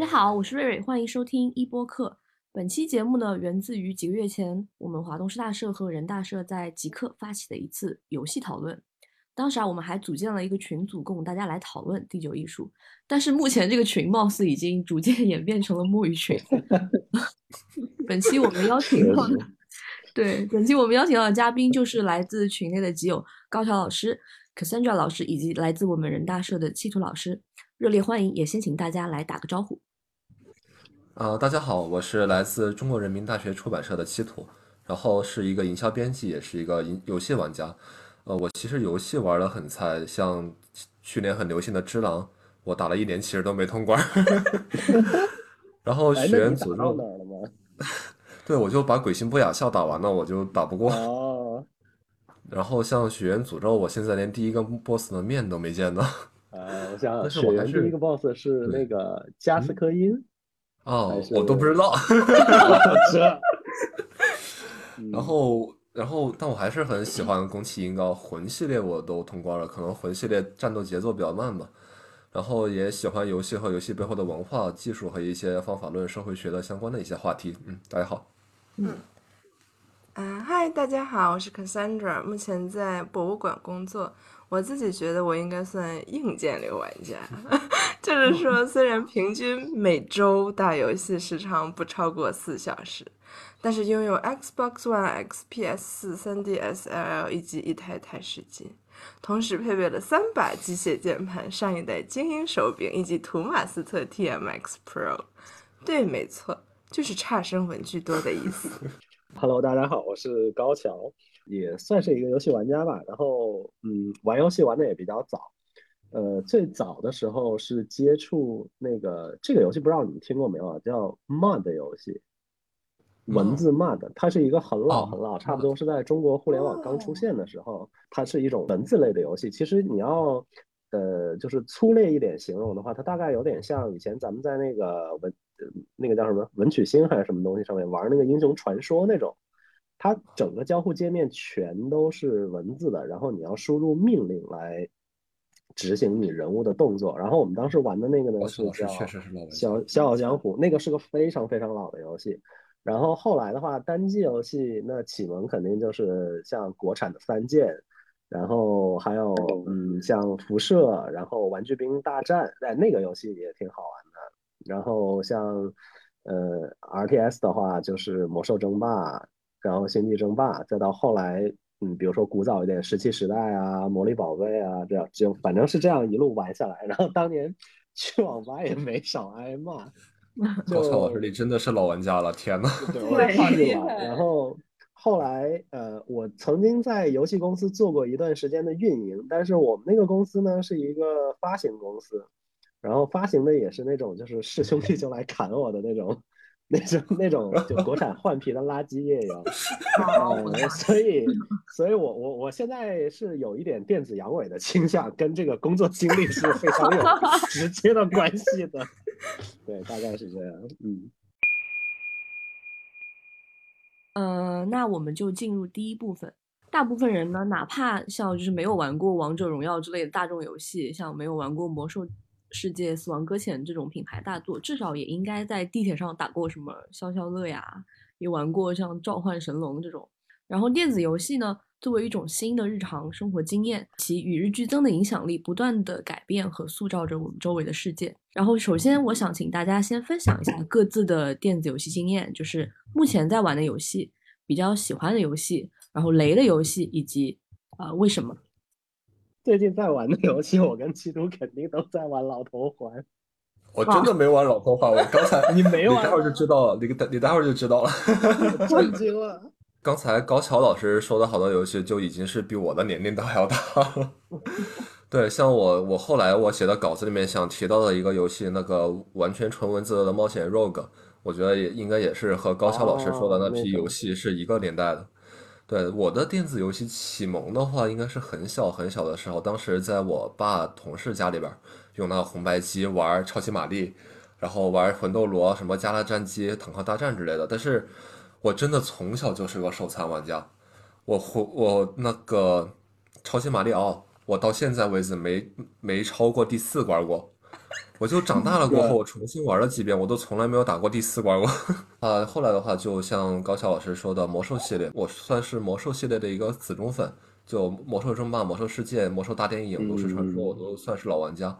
家好，我是瑞瑞，欢迎收听一播客。本期节目呢，源自于几个月前我们华东师大社和人大社在极客发起的一次游戏讨论。当时啊，我们还组建了一个群组，供大家来讨论第九艺术。但是目前这个群貌似已经逐渐演变成了摸鱼群。本期我们邀请到的，对，本期我们邀请到的嘉宾就是来自群内的基友高桥老师、Cassandra 老师以及来自我们人大社的七图老师，热烈欢迎！也先请大家来打个招呼。呃，大家好，我是来自中国人民大学出版社的七土，然后是一个营销编辑，也是一个游游戏玩家。呃，我其实游戏玩的很菜，像去年很流行的《只狼》，我打了一年，其实都没通关。然后《学员诅咒》？对，我就把《鬼心不雅笑》打完了，我就打不过。哦。然后像《血缘诅咒》，我现在连第一个 BOSS 的面都没见到。呃，我想但是我还是第一个 BOSS 是那个加斯科因。哦我都不知道。这。然后，然后，但我还是很喜欢宫崎英高魂系列，我都通关了。可能魂系列战斗节奏比较慢吧。然后也喜欢游戏和游戏背后的文化、技术和一些方法论、社会学的相关的一些话题。嗯，大家好。嗯啊，嗨，大家好，我是 Cassandra，目前在博物馆工作。我自己觉得我应该算硬件流玩家，就是说，虽然平均每周打游戏时长不超过四小时，但是拥有 Xbox One X、PS 四、3DS LL 以及一台台式机，同时配备了三把机械键盘、上一代精英手柄以及图马斯特 TMX Pro。对，没错，就是差生文具多的意思。Hello，大家好，我是高桥，也算是一个游戏玩家吧。然后，嗯，玩游戏玩的也比较早。呃，最早的时候是接触那个这个游戏，不知道你们听过没有啊？叫 MUD 游戏，文字 MUD，它是一个很老哦很老，差不多是在中国互联网刚出现的时候，它是一种文字类的游戏。其实你要呃，就是粗略一点形容的话，它大概有点像以前咱们在那个文呃那个叫什么文曲星还是什么东西上面玩那个英雄传说那种。它整个交互界面全都是文字的，然后你要输入命令来执行你人物的动作。然后我们当时玩的那个呢是叫小小小江湖，那个是个非常非常老的游戏。然后后来的话，单机游戏那启蒙肯定就是像国产的三剑，然后还有嗯像辐射，然后玩具兵大战，哎那个游戏也挺好玩的。然后像呃 RTS 的话，就是魔兽争霸，然后星际争霸，再到后来嗯比如说古早一点石器时代啊、魔力宝贝啊，这样就反正是这样一路玩下来。然后当年 去网吧也没少挨骂。高桥老师，就你真的是老玩家了，天呐！对，我也怕去玩。然后后来，呃，我曾经在游戏公司做过一段时间的运营，但是我们那个公司呢是一个发行公司，然后发行的也是那种就是是兄弟就来砍我的那种。那种那种就国产换皮的垃圾页游，呃，所以，所以我我我现在是有一点电子阳痿的倾向，跟这个工作经历是非常有 直接的关系的。对，大概是这样，嗯。呃，那我们就进入第一部分。大部分人呢，哪怕像就是没有玩过王者荣耀之类的大众游戏，像没有玩过魔兽世界、死亡搁浅这种品牌大作，至少也应该在地铁上打过什么消消乐呀，也玩过像召唤神龙这种。然后电子游戏呢，作为一种新的日常生活经验，其与日俱增的影响力不断的改变和塑造着我们周围的世界。然后，首先我想请大家先分享一下各自的电子游戏经验，就是目前在玩的游戏、比较喜欢的游戏，然后雷的游戏，以及啊、呃为什么？最近在玩的游戏，我跟七图肯定都在玩老头环。我真的没玩老头环，我刚才 你没玩你待会儿就知道了，你待你待会儿就知道了。震惊了。刚才高桥老师说的好多游戏就已经是比我的年龄都还要大了。对，像我我后来我写的稿子里面想提到的一个游戏，那个完全纯文字的冒险 Rogue，我觉得也应该也是和高桥老师说的那批游戏是一个年代的。对，我的电子游戏启蒙的话，应该是很小很小的时候，当时在我爸同事家里边用那个红白机玩超级玛丽，然后玩魂斗罗、什么加拉战机、坦克大战之类的。但是我真的从小就是个手残玩家，我我我那个超级玛丽奥，我到现在为止没没超过第四关过。我就长大了过后，我重新玩了几遍，我都从来没有打过第四关过。啊，后来的话，就像高桥老师说的魔兽系列，我算是魔兽系列的一个死忠粉，就魔兽争霸、魔兽世界、魔兽大电影、炉石传说，我都算是老玩家。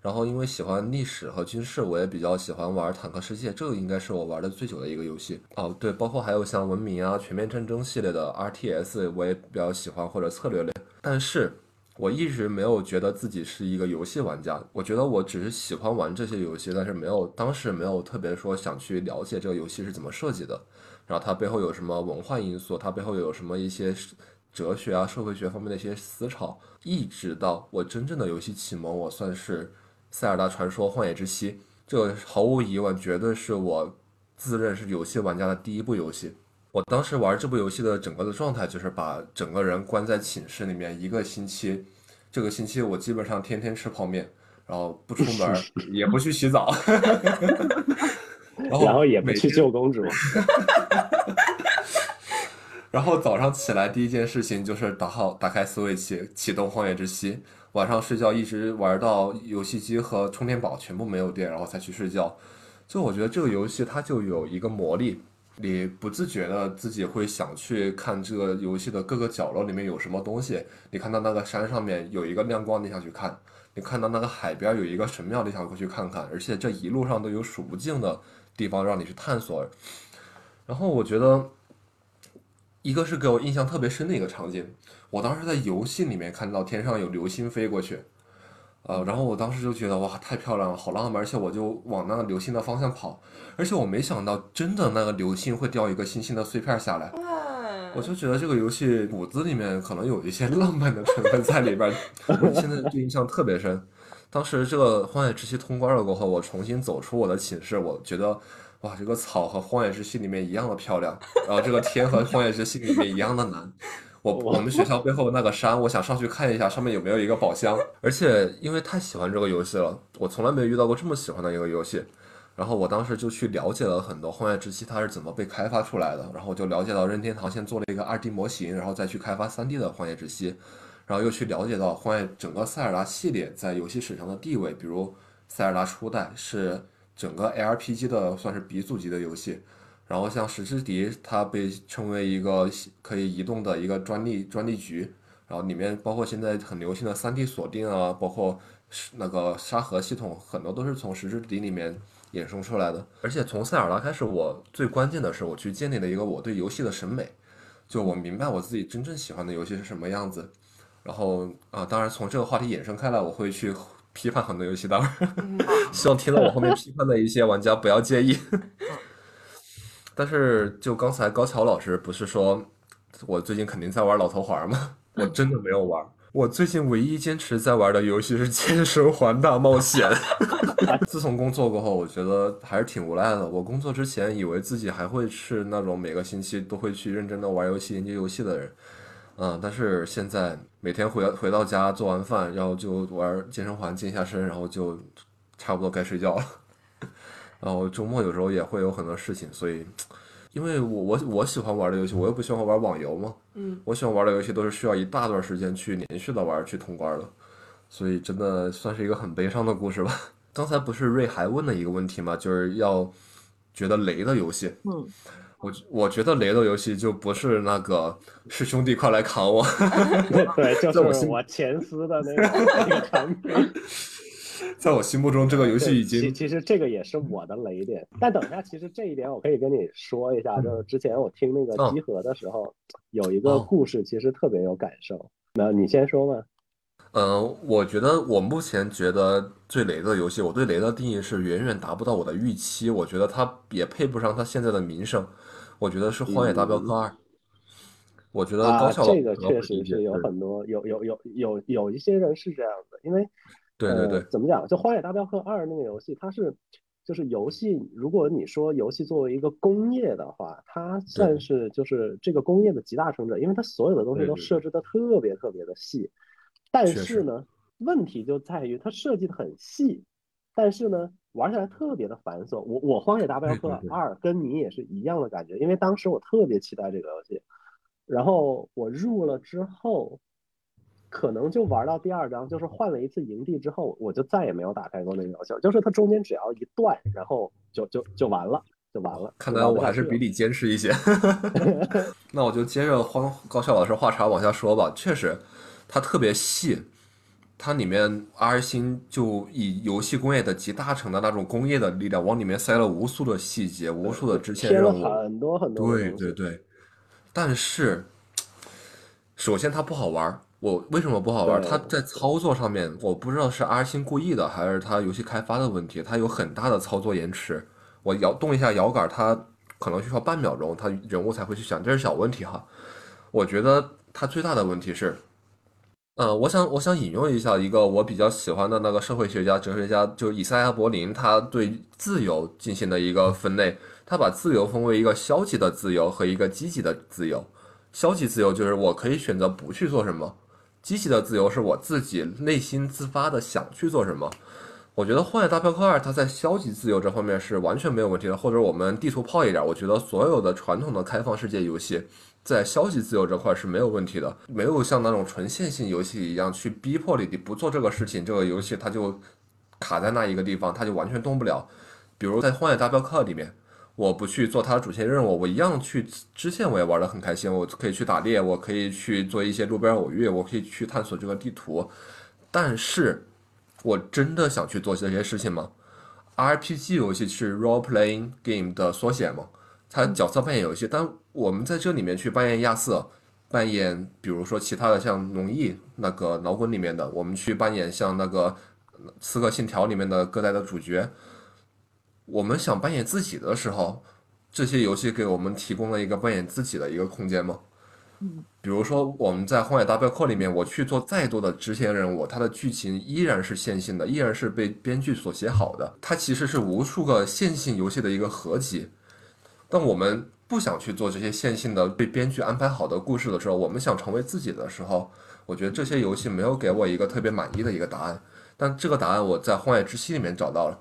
然后因为喜欢历史和军事，我也比较喜欢玩坦克世界，这个应该是我玩的最久的一个游戏。哦，对，包括还有像文明啊、全面战争系列的 RTS，我也比较喜欢或者策略类，但是。我一直没有觉得自己是一个游戏玩家，我觉得我只是喜欢玩这些游戏，但是没有当时没有特别说想去了解这个游戏是怎么设计的，然后它背后有什么文化因素，它背后有什么一些哲学啊、社会学方面的一些思潮。一直到我真正的游戏启蒙，我算是《塞尔达传说：荒野之息》，这毫无疑问绝对是我自认是游戏玩家的第一部游戏。我当时玩这部游戏的整个的状态就是把整个人关在寝室里面一个星期，这个星期我基本上天天吃泡面，然后不出门，也不去洗澡，然后也不去救公主，然后早上起来第一件事情就是打好打开 Switch 启动荒野之息，晚上睡觉一直玩到游戏机和充电宝全部没有电，然后才去睡觉。就我觉得这个游戏它就有一个魔力。你不自觉的自己会想去看这个游戏的各个角落里面有什么东西。你看到那个山上面有一个亮光，你想去看；你看到那个海边有一个神庙，你想过去看看。而且这一路上都有数不尽的地方让你去探索。然后我觉得，一个是给我印象特别深的一个场景，我当时在游戏里面看到天上有流星飞过去。呃，然后我当时就觉得哇，太漂亮了，好浪漫，而且我就往那个流星的方向跑，而且我没想到真的那个流星会掉一个星星的碎片下来，我就觉得这个游戏骨子里面可能有一些 浪漫的成分在里边，现在就印象特别深。当时这个荒野之息通关了过后，我重新走出我的寝室，我觉得哇，这个草和荒野之息里面一样的漂亮，然后这个天和荒野之息里面一样的蓝。我我们学校背后那个山，我想上去看一下，上面有没有一个宝箱。而且因为太喜欢这个游戏了，我从来没有遇到过这么喜欢的一个游戏。然后我当时就去了解了很多《荒野之息》它是怎么被开发出来的。然后我就了解到任天堂先做了一个 2D 模型，然后再去开发 3D 的《荒野之息》。然后又去了解到荒野整个塞尔达系列在游戏史上的地位，比如塞尔达初代是整个 ARPG 的算是鼻祖级的游戏。然后像石之笛，它被称为一个可以移动的一个专利专利局，然后里面包括现在很流行的 3D 锁定啊，包括那个沙盒系统，很多都是从石之笛里面衍生出来的。而且从塞尔达开始，我最关键的是我去建立了一个我对游戏的审美，就我明白我自己真正喜欢的游戏是什么样子。然后啊，当然从这个话题衍生开来，我会去批判很多游戏，当然希望听到我后面批判的一些玩家不要介意。但是，就刚才高桥老师不是说，我最近肯定在玩老头环吗？我真的没有玩。我最近唯一坚持在玩的游戏是《健身环大冒险》。自从工作过后，我觉得还是挺无奈的。我工作之前以为自己还会是那种每个星期都会去认真的玩游戏、研究游戏的人，嗯，但是现在每天回回到家做完饭，然后就玩健身环健一下身，然后就差不多该睡觉了。然后周末有时候也会有很多事情，所以，因为我我我喜欢玩的游戏，我又不喜欢玩网游嘛，嗯，我喜欢玩的游戏都是需要一大段时间去连续的玩去通关的，所以真的算是一个很悲伤的故事吧。刚才不是瑞还问了一个问题嘛？就是要觉得雷的游戏，嗯，我我觉得雷的游戏就不是那个是兄弟快来扛我，对，就是我前司的那个。在我心目中，这个游戏已经其其实这个也是我的雷点。但等一下，其实这一点我可以跟你说一下，就是之前我听那个集合的时候，有一个故事，其实特别有感受。那你先说吧。嗯，我觉得我目前觉得最雷的游戏，我对雷的定义是远远达不到我的预期。我觉得它也配不上它现在的名声。我觉得是《荒野大镖客二》。我觉得这个确实是有很多有有有有有一些人是这样的，因为。对对对，怎么讲？就《荒野大镖客二》那个游戏，它是就是游戏。如果你说游戏作为一个工业的话，它算是就是这个工业的集大成者，因为它所有的东西都设置的特别特别的细。但是呢，问题就在于它设计的很细，但是呢，玩起来特别的繁琐。我我《荒野大镖客二》跟你也是一样的感觉，因为当时我特别期待这个游戏，然后我入了之后。可能就玩到第二章，就是换了一次营地之后，我就再也没有打开过那个游戏。就是它中间只要一断，然后就就就完了，就完了。看来我还是比你坚持一些。那我就接着荒高校老师话茬往下说吧。确实，它特别细，它里面 R 星就以游戏工业的集大成的那种工业的力量，往里面塞了无数的细节，无数的支线任务，很多很多。对对对，但是首先它不好玩。我为什么不好玩？它在操作上面，我不知道是阿星故意的，还是它游戏开发的问题，它有很大的操作延迟。我摇动一下摇杆，它可能需要半秒钟，它人物才会去想，这是小问题哈。我觉得它最大的问题是，呃，我想我想引用一下一个我比较喜欢的那个社会学家、哲学家，就是以赛亚·柏林，他对自由进行的一个分类，他把自由分为一个消极的自由和一个积极的自由。消极自由就是我可以选择不去做什么。积极的自由是我自己内心自发的想去做什么。我觉得《荒野大镖客二》它在消极自由这方面是完全没有问题的，或者我们地图炮一点，我觉得所有的传统的开放世界游戏在消极自由这块是没有问题的，没有像那种纯线性游戏一样去逼迫你，你不做这个事情，这个游戏它就卡在那一个地方，它就完全动不了。比如在《荒野大镖客》里面。我不去做它的主线任务，我一样去支线，我也玩得很开心。我可以去打猎，我可以去做一些路边偶遇，我可以去探索这个地图。但是，我真的想去做这些事情吗？RPG 游戏是 role playing game 的缩写吗？它角色扮演游戏，但我们在这里面去扮演亚瑟，扮演比如说其他的像龙翼那个脑滚里面的，我们去扮演像那个刺客信条里面的各代的主角。我们想扮演自己的时候，这些游戏给我们提供了一个扮演自己的一个空间吗？嗯，比如说我们在《荒野大镖客》里面，我去做再多的支线任务，它的剧情依然是线性的，依然是被编剧所写好的。它其实是无数个线性游戏的一个合集。当我们不想去做这些线性的被编剧安排好的故事的时候，我们想成为自己的时候，我觉得这些游戏没有给我一个特别满意的一个答案。但这个答案我在《荒野之息》里面找到了。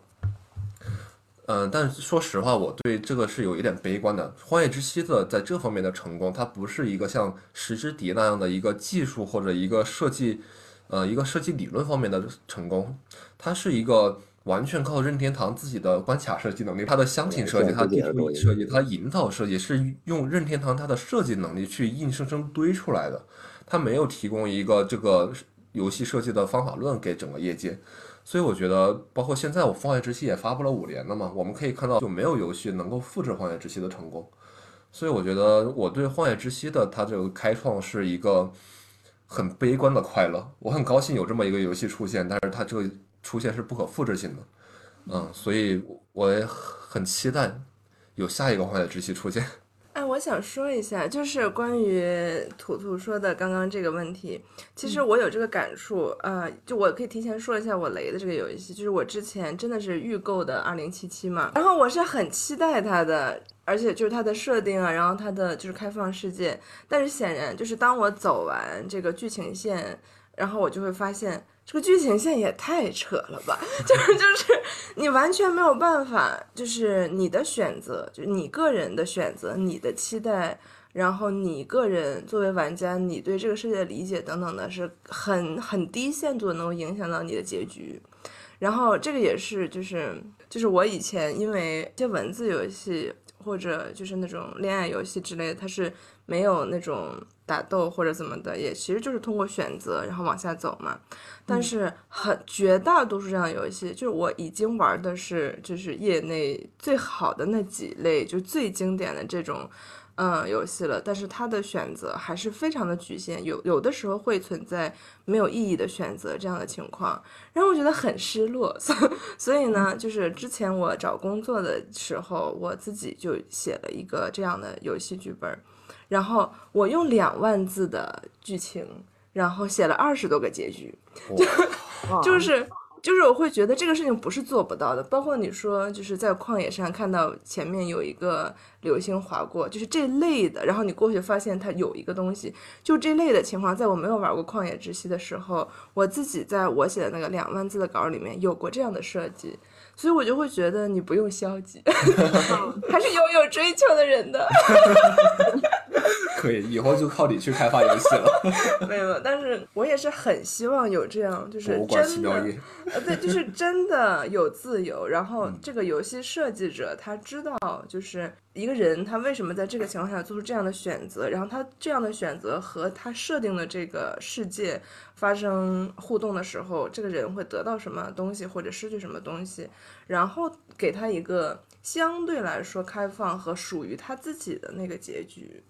嗯，但说实话，我对这个是有一点悲观的。《荒野之息》的在这方面的成功，它不是一个像《石之笛》那样的一个技术或者一个设计，呃，一个设计理论方面的成功，它是一个完全靠任天堂自己的关卡设计能力，它的箱型设计，它地图设计，它引导设计是用任天堂它的设计能力去硬生生堆出来的，它没有提供一个这个游戏设计的方法论给整个业界。所以我觉得，包括现在我《荒野之息》也发布了五年了嘛，我们可以看到就没有游戏能够复制《荒野之息》的成功。所以我觉得我对《荒野之息》的它这个开创是一个很悲观的快乐。我很高兴有这么一个游戏出现，但是它这个出现是不可复制性的。嗯，所以我也很期待有下一个《荒野之息》出现。哎，我想说一下，就是关于图图说的刚刚这个问题，其实我有这个感触呃，就我可以提前说一下我雷的这个游戏，就是我之前真的是预购的二零七七嘛，然后我是很期待它的，而且就是它的设定啊，然后它的就是开放世界，但是显然就是当我走完这个剧情线，然后我就会发现。这个剧情线也太扯了吧！就是就是你完全没有办法，就是你的选择，就你个人的选择，你的期待，然后你个人作为玩家，你对这个世界的理解等等的，是很很低限度能够影响到你的结局。然后这个也是，就是就是我以前因为一些文字游戏或者就是那种恋爱游戏之类的，它是没有那种打斗或者怎么的，也其实就是通过选择然后往下走嘛。但是很绝大多数这样的游戏，就是我已经玩的是就是业内最好的那几类，就最经典的这种，嗯，游戏了。但是它的选择还是非常的局限，有有的时候会存在没有意义的选择这样的情况，然后我觉得很失落。所以呢，就是之前我找工作的时候，我自己就写了一个这样的游戏剧本，然后我用两万字的剧情。然后写了二十多个结局，就就是就是我会觉得这个事情不是做不到的。包括你说就是在旷野上看到前面有一个流星划过，就是这类的。然后你过去发现它有一个东西，就这类的情况，在我没有玩过旷野之息的时候，我自己在我写的那个两万字的稿里面有过这样的设计，所以我就会觉得你不用消极，还是有有追求的人的。可以，以后就靠你去开发游戏了。没有，但是我也是很希望有这样，就是真的，呃，对，就是真的有自由。然后嗯这个游戏设计者他知道，就是一个人他为什么在这个情况下做出这样的选择，然后他这样的选择和他设定的这个世界发生互动的时候，这个人会得到什么东西或者失去什么东西，然后给他一个相对来说开放和属于他自己的那个结局。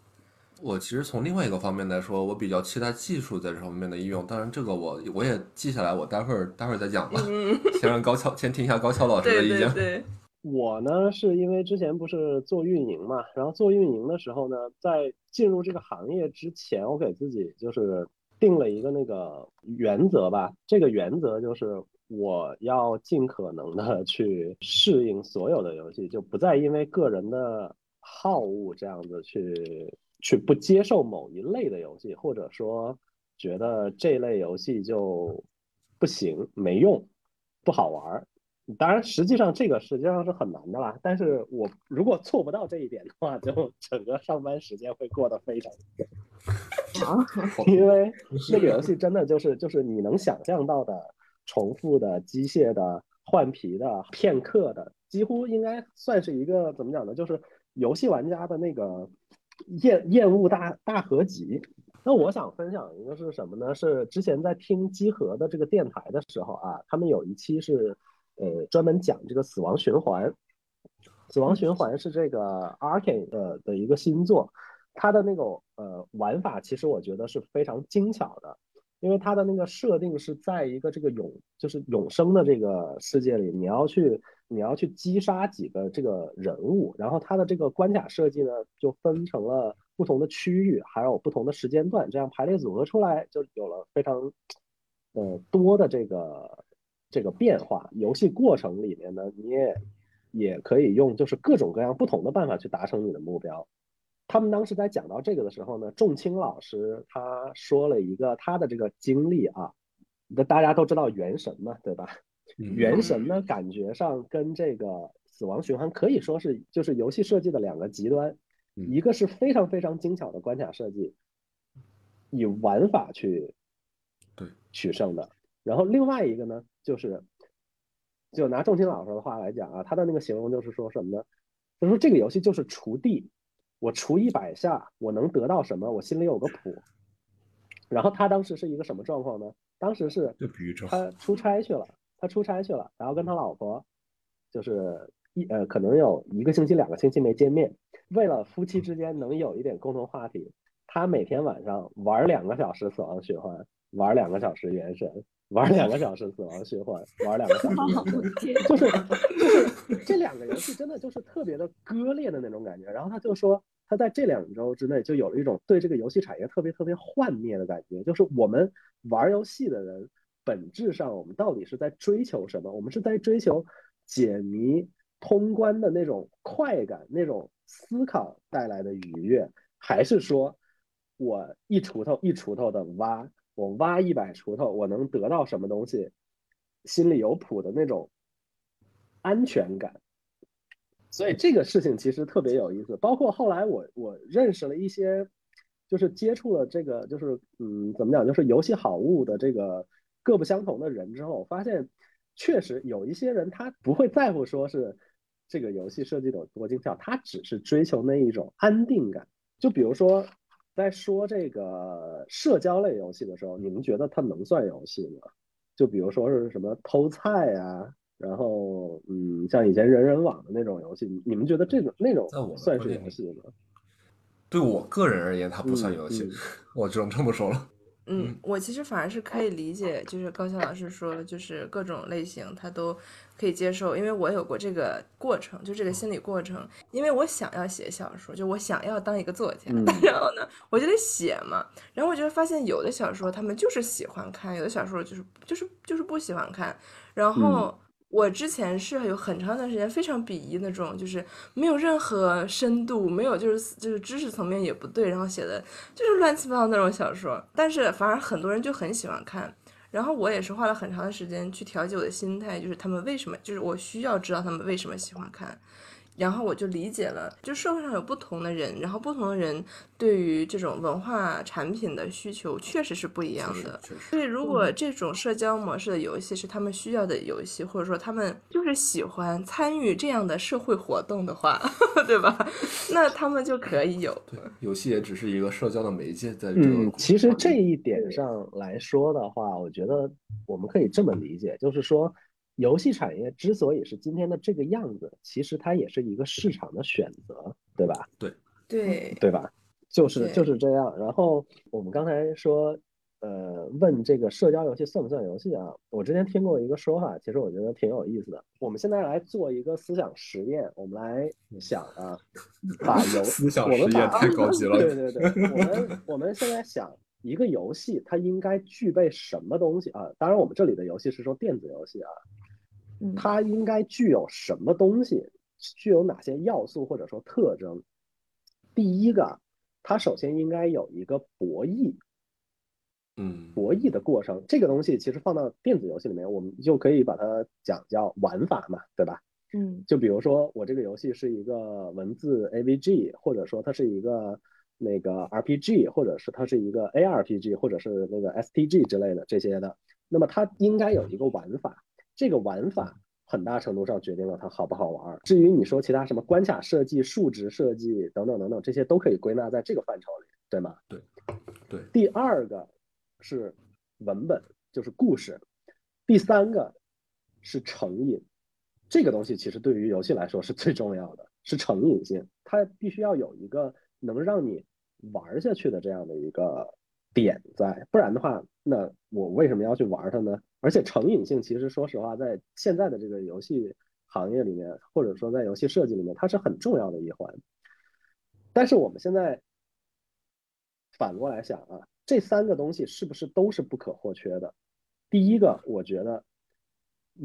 我其实从另外一个方面来说，我比较期待技术在这方面的应用。当然，这个我我也记下来，我待会儿待会儿再讲吧。先让高桥先听一下高桥老师的意见。对对，我呢，是因为之前不是做运营嘛，然后做运营的时候呢，在进入这个行业之前，我给自己就是定了一个那个原则吧。这个原则就是我要尽可能的去适应所有的游戏，就不再因为个人的好恶这样子去去不接受某一类的游戏，或者说觉得这类游戏就不行、没用、不好玩儿。当然，实际上这个实际上是很难的啦。但是我如果做不到这一点的话，就 整个上班时间会过得非常 因为那个游戏真的就是就是你能想象到的重复的、机械的、换皮的、片刻的，几乎应该算是一个怎么讲呢？就是游戏玩家的那个厌厌恶大大合集。那我想分享一个是什么呢？是之前在听机核的这个电台的时候啊，他们有一期是呃专门讲这个死亡循环。死亡循环是这个 Arkane 的的一个新作，它的那个呃玩法其实我觉得是非常精巧的，因为它的那个设定是在一个这个永就是永生的这个世界里，你要去你要去击杀几个这个人物，然后它的这个关卡设计呢就分成了不同的区域，还有不同的时间段，这样排列组合出来就有了非常呃多的这个这个变化。游戏过程里面呢，你也也可以用就是各种各样不同的办法去达成你的目标。他们当时在讲到这个的时候呢，仲青老师他说了一个他的这个经历啊，那大家都知道原神嘛，对吧？嗯原神呢，感觉上跟这个死亡循环可以说是就是游戏设计的两个极端，嗯一个是非常非常精巧的关卡设计，以玩法去对取胜的，然后另外一个呢，就是就拿仲青老师的话来讲啊，他的那个形容就是说什么呢？就是说这个游戏就是锄地，我锄一百下，我能得到什么？我心里有个谱。然后他当时是一个什么状况呢？当时是他出差去了，他出差去了，然后跟他老婆就是一呃，可能有一个星期、两个星期没见面，为了夫妻之间能有一点共同话题，他每天晚上玩两个小时死亡循环，玩两个小时原神，玩两个小时死亡循环，玩两个小时 就是就是这两个游戏真的就是特别的割裂的那种感觉。然后他就说，他在这两周之内就有了一种对这个游戏产业特别特别幻灭的感觉，就是我们玩游戏的人，本质上我们到底是在追求什么？我们是在追求解谜、通关的那种快感、那种思考带来的愉悦，还是说我一锄头一锄头的挖，我挖一百锄头，我能得到什么东西？心里有谱的那种安全感。所以这个事情其实特别有意思。包括后来我我认识了一些，就是接触了这个就是嗯怎么讲，就是游戏好物的这个各不相同的人之后，我发现确实有一些人他不会在乎说是这个游戏设计的有多精巧，他只是追求那一种安定感。就比如说在说这个社交类游戏的时候，你们觉得它能算游戏吗？就比如说是什么偷菜啊，然后嗯，像以前人人网的那种游戏，你们觉得这种那种算是游戏吗？对我个人而言，它不算嗯游戏嗯，我只能这么说了。嗯，我其实反而是可以理解，就是高校老师说，就是各种类型他都可以接受，因为我有过这个过程，就这个心理过程，因为我想要写小说，就我想要当一个作家，嗯。然后呢，我就得写嘛，然后我就发现有的小说他们就是喜欢看，有的小说就是就是就是不喜欢看，然后。我之前是有很长一段时间非常鄙夷那种，就是没有任何深度，没有就是就是知识层面也不对，然后写的就是乱七八糟那种小说。但是反而很多人就很喜欢看，然后我也是花了很长的时间去调节我的心态，就是他们为什么，就是我需要知道他们为什么喜欢看。然后我就理解了，就社会上有不同的人，然后不同的人对于这种文化产品的需求确实是不一样的。所以，如果这种社交模式的游戏是他们需要的游戏，或者说他们就是喜欢参与这样的社会活动的话，对吧？那他们就可以有。对，游戏也只是一个社交的媒介，在这个嗯，其实这一点上来说的话，我觉得我们可以这么理解，就是说，游戏产业之所以是今天的这个样子，其实它也是一个市场的选择，对吧？对，对对吧？就是就是这样。然后我们刚才说，呃，问这个社交游戏算不算游戏啊？我之前听过一个说法，其实我觉得挺有意思的。我们现在来做一个思想实验，我们来想啊，把游思想我们把实验太高级了 对对对，我们我们现在想一个游戏它应该具备什么东西啊？当然，我们这里的游戏是说电子游戏啊，嗯它应该具有什么东西，具有哪些要素或者说特征？第一个，它首先应该有一个博弈，嗯，博弈的过程。这个东西其实放到电子游戏里面，我们就可以把它讲叫玩法嘛，对吧？嗯就比如说我这个游戏是一个文字 AVG，或者说它是一个那个 RPG，或者是它是一个 ARPG，或者是那个 STG 之类的这些的，那么它应该有一个玩法，这个玩法很大程度上决定了它好不好玩。至于你说其他什么关卡设计、数值设计等等等等，这些都可以归纳在这个范畴里，对吗？对对第二个是文本，就是故事；第三个是成瘾。这个东西其实对于游戏来说是最重要的，是成瘾性，它必须要有一个能让你玩下去的这样的一个点在，不然的话，那我为什么要去玩它呢？而且成瘾性其实说实话，在现在的这个游戏行业里面，或者说在游戏设计里面，它是很重要的一环。但是我们现在反过来想啊，这三个东西是不是都是不可或缺的？第一个，我觉得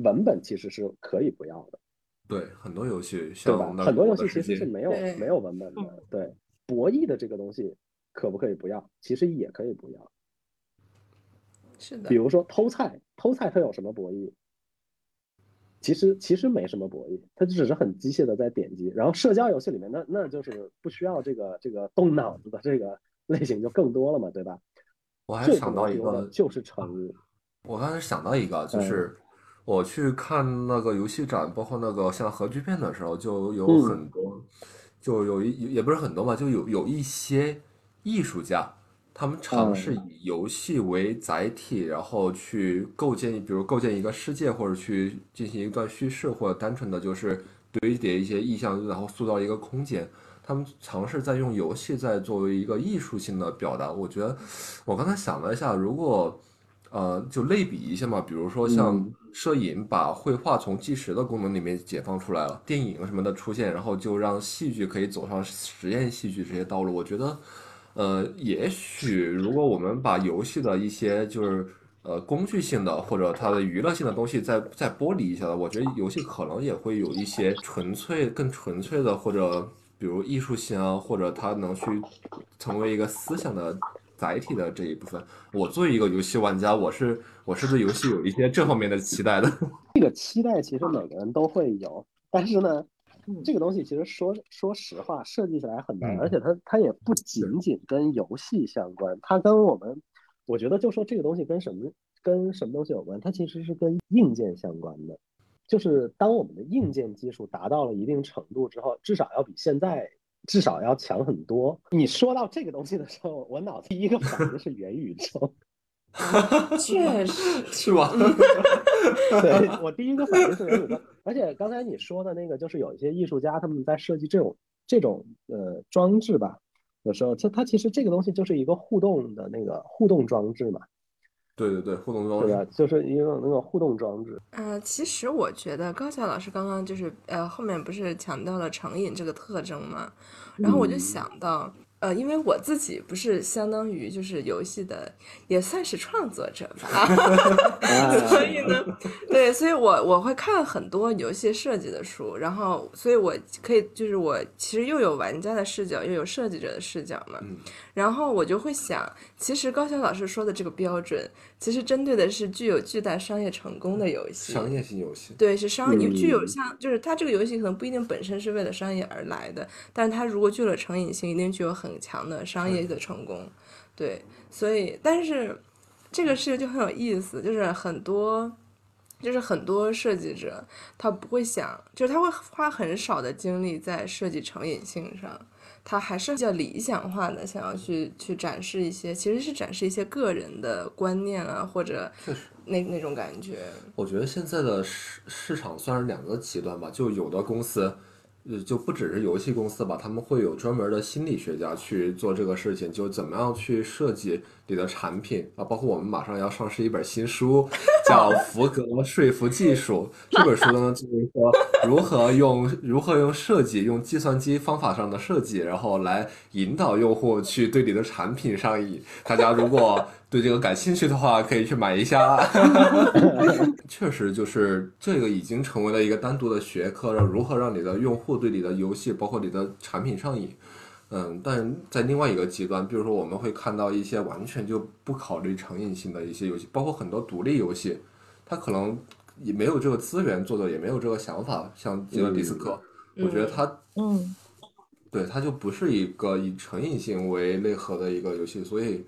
文本其实是可以不要的，对，很多游戏对吧？很多游戏其实是没有没有文本的。对，博弈的这个东西可不可以不要？其实也可以不要。是的比，如说偷菜，偷菜它有什么博弈？其实其实没什么博弈，它就只是很机械的在点击。然后社交游戏里面，那那就是不需要这个这个动脑子的这个 类型就更多了嘛，对吧？我还想到一个，就是成瘾。我刚才想到一个，就嗯是我去看那个游戏展，包括那个像核聚变的时候，就有嗯很多，就有一也不是很多嘛，就有有一些艺术家，他们尝试嗯以游戏为载体，然后去构建，比如构建一个世界，或者去进行一段叙事，或者单纯的就是堆叠一些意象，然后塑造一个空间。他们尝试在用游戏在作为一个艺术性的表达。我觉得，我刚才想了一下，如果呃就类比一下嘛，比如说像嗯摄影把绘画从计时的功能里面解放出来了，电影什么的出现，然后就让戏剧可以走上实验戏剧这些道路。我觉得，呃，也许如果我们把游戏的一些就是呃工具性的或者它的娱乐性的东西再再剥离一下的，我觉得游戏可能也会有一些纯粹、更纯粹的或者比如艺术性啊，或者它能去成为一个思想的载体的这一部分。我作为一个游戏玩家，我是我是对游戏有一些这方面的期待的。这个期待其实每个人都会有，但是呢，这个东西其实说说实话，设计起来很难，嗯而且它它也不仅仅跟游戏相关，它跟我们，我觉得就说这个东西跟什么跟什么东西有关，它其实是跟硬件相关的。就是当我们的硬件技术达到了一定程度之后，至少要比现在至少要强很多。你说到这个东西的时候，我脑子第一个反应是元宇宙。确实，是吧？对 我第一个反应是元宇宙，而且刚才你说的那个，就是有一些艺术家他们在设计这种这种呃装置吧，有时候它它其实这个东西就是一个互动的那个互动装置嘛，对对对，互动装置，？就是一个那个互动装置。呃，其实我觉得高晓老师刚刚就是呃后面不是强调了成瘾这个特征嘛，然后我就嗯想到，呃，因为我自己不是相当于就是游戏的，也算是创作者吧，所以呢，对，所以我我会看很多游戏设计的书，然后，所以我可以就是我其实又有玩家的视角，又有设计者的视角嘛，然后我就会想，其实高晓老师说的这个标准，其实针对的是具有巨大商业成功的游戏，商业性游戏，对，是商业具有嗯像就是它这个游戏可能不一定本身是为了商业而来的，但是它如果具有成瘾性，一定具有很强的商业的成功。对，所以但是这个事情就很有意思，就是很多就是很多设计者他不会想，就是他会花很少的精力在设计成瘾性上。他还是比较理想化的，想要去去展示一些，其实是展示一些个人的观念啊，或者。那那种感觉。我觉得现在的市市场算是两个极端吧，就有的公司，呃，就不只是游戏公司吧，他们会有专门的心理学家去做这个事情，就怎么样去设计你的产品啊，包括我们马上要上市一本新书，叫《福格说服技术》。这本书呢，就是说如何用如何用设计，用计算机方法上的设计，然后来引导用户去对你的产品上瘾。大家如果对这个感兴趣的话，可以去买一下。确实，就是这个已经成为了一个单独的学科了，如何让你的用户对你的游戏，包括你的产品上瘾。嗯，但在另外一个极端，比如说我们会看到一些完全就不考虑成瘾性的一些游戏，包括很多独立游戏，它可能也没有这个资源做的，也没有这个想法，像极乐迪斯科，我觉得它嗯，对，它就不是一个以成瘾性为内核的一个游戏，所以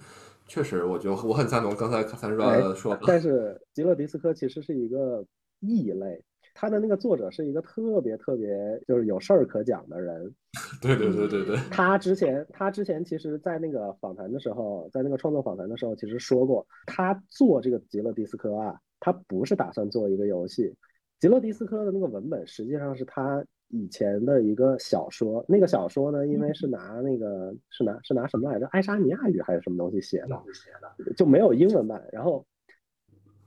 确实，我觉得我很赞同刚才卡三哎说说的，但是极乐迪斯科其实是一个异类，他的那个作者是一个特别特别就是有事儿可讲的人。对对对对对，他之前他之前其实，在那个访谈的时候，在那个创作访谈的时候，其实说过，他做这个极乐迪斯科啊，他不是打算做一个游戏。极乐迪斯科的那个文本实际上是他以前的一个小说，那个小说呢，因为是拿那个是拿是拿什么来着，爱沙尼亚语还是什么东西写的，就没有英文版，然后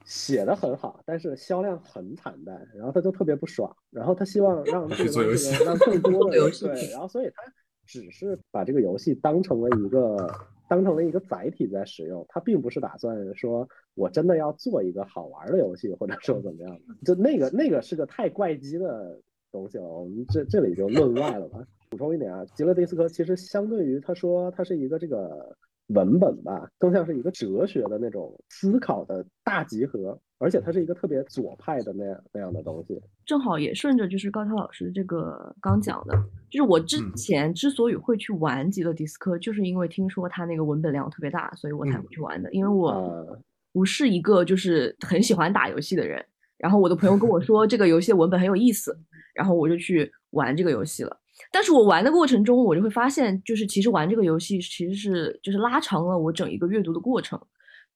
写的很好，但是销量很惨淡，然后他就特别不爽，然后他希望让 这个做游戏让更多的人游戏对，然后所以他只是把这个游戏当成了一个当成了一个载体在使用，他并不是打算说我真的要做一个好玩的游戏，或者说怎么样的，就那个那个是个太怪机的东西了，我们这这里就论外了吧。补充一点啊，极乐迪斯科其实相对于他说它是一个这个文本吧，更像是一个哲学的那种思考的大集合，而且它是一个特别左派的那样那样的东西。正好也顺着就是高超老师这个刚讲的，就是我之嗯前之所以会去玩极乐迪斯科，就是因为听说它那个文本量特别大，所以我才嗯会去玩的。因为我呃不是一个就是很喜欢打游戏的人，然后我的朋友跟我说这个游戏的文本很有意思，然后我就去玩这个游戏了。但是我玩的过程中，我就会发现，就是其实玩这个游戏其实是就是拉长了我整一个阅读的过程。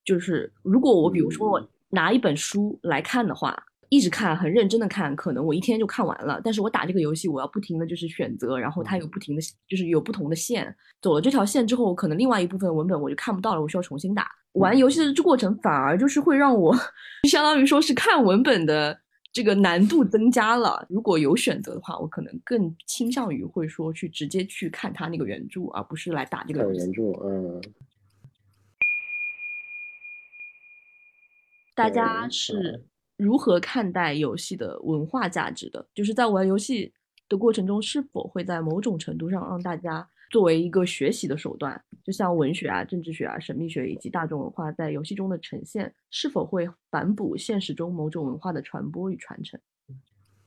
就是如果我比如说我拿一本书来看的话，一直看很认真的看，可能我一天就看完了。但是我打这个游戏，我要不停的就是选择，然后它有不停的，就是有不同的线，走了这条线之后，可能另外一部分文本我就看不到了，我需要重新打。玩游戏的这过程反而就是会让我 相当于说是看文本的这个难度增加了。如果有选择的话，我可能更倾向于会说去直接去看他那个原著，而不是来打这个游戏。原著，嗯，大家是嗯如何看待游戏的文化价值的？就是在玩游戏的过程中，是否会在某种程度上让大家作为一个学习的手段，就像文学啊、政治学啊、神秘学以及大众文化在游戏中的呈现，是否会反哺现实中某种文化的传播与传承？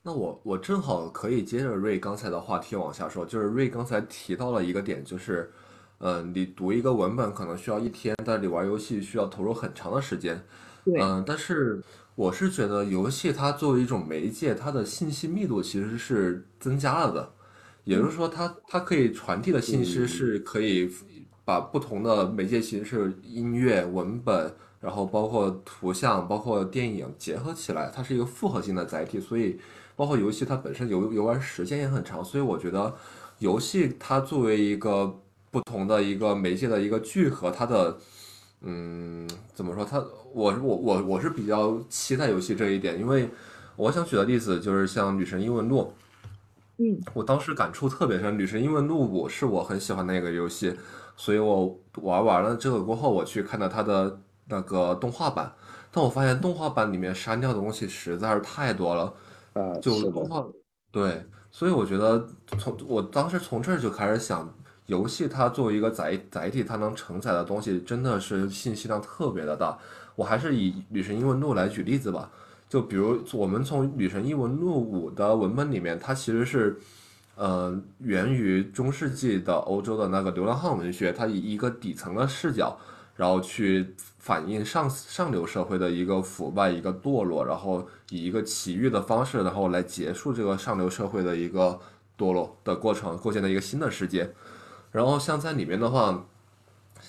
那我我正好可以接着瑞刚才的话题往下说，就是瑞刚才提到了一个点，就是，嗯、你读一个文本可能需要一天，但你玩游戏需要投入很长的时间，对嗯、但是我是觉得游戏它作为一种媒介，它的信息密度其实是增加了的，也就是说它它可以传递的信息嗯是可以把不同的媒介形式、音乐、文本，然后包括图像、包括电影结合起来，它是一个复合性的载体，所以包括游戏它本身游游玩时间也很长，所以我觉得游戏它作为一个不同的一个媒介的一个聚合，它的嗯怎么说？它我我我我是比较期待游戏这一点，因为我想举的例子就是像《女神异闻录》。嗯，我当时感触特别深，《女神异闻录五》是我很喜欢的那个游戏，所以我玩完了这个过后，我去看到它的那个动画版，但我发现动画版里面删掉的东西实在是太多了，呃，就动的，画，对，所以我觉得从我当时从这儿就开始想，游戏它作为一个载载体，它能承载的东西真的是信息量特别的大。我还是以《女神异闻录》来举例子吧。就比如我们从《女神异闻录五》的文本里面，它其实是，呃，源于中世纪的欧洲的那个流浪汉文学，它以一个底层的视角，然后去反映上上流社会的一个腐败、一个堕落，然后以一个奇遇的方式，然后来结束这个上流社会的一个堕落的过程，构建了一个新的世界。然后像在里面的话。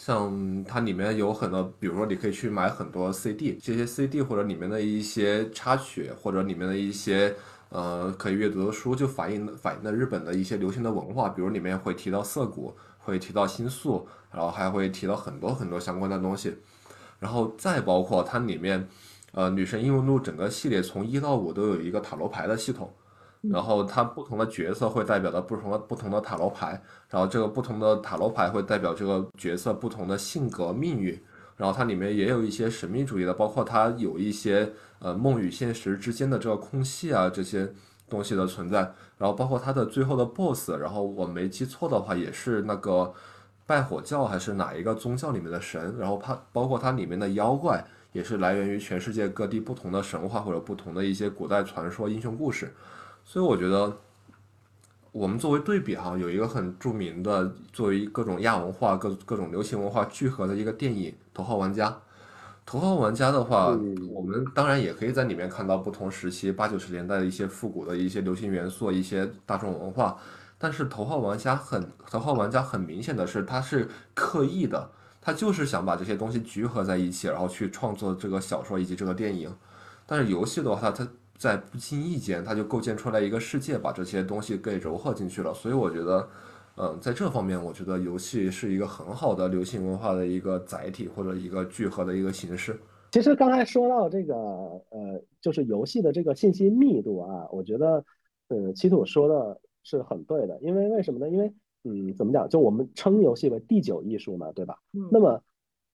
像它里面有很多，比如说你可以去买很多 CD，这些 CD 或者里面的一些插曲，或者里面的一些呃可以阅读的书，就反映反映了日本的一些流行的文化，比如里面会提到涩谷，会提到新宿，然后还会提到很多很多相关的东西，然后再包括它里面，呃，女神异闻录整个系列从一到五都有一个塔罗牌的系统。然后它不同的角色会代表的不同的不同的塔罗牌，然后这个不同的塔罗牌会代表这个角色不同的性格命运，然后它里面也有一些神秘主义的，包括它有一些呃梦与现实之间的这个空隙啊这些东西的存在，然后包括它的最后的 BOSS，然后我没记错的话也是那个拜火教还是哪一个宗教里面的神，然后它包括它里面的妖怪也是来源于全世界各地不同的神话或者不同的一些古代传说英雄故事。所以我觉得，我们作为对比哈，有一个很著名的，作为各种亚文化、各各种流行文化聚合的一个电影《头号玩家》。《头号玩家》的话，我们当然也可以在里面看到不同时期八九十年代的一些复古的一些流行元素、一些大众文化。但是《头号玩家》很，《头号玩家》很明显的是，他是刻意的，他就是想把这些东西聚合在一起，然后去创作这个小说以及这个电影。但是游戏的话，它在不经意间，他就构建出来一个世界，把这些东西给糅合进去了。所以我觉得，嗯，在这方面，我觉得游戏是一个很好的流行文化的一个载体或者一个聚合的一个形式。其实刚才说到这个，呃，就是游戏的这个信息密度啊，我觉得，嗯，七土说的是很对的。因为为什么呢？因为，嗯，怎么讲？就我们称游戏为第九艺术嘛，对吧？嗯。那么，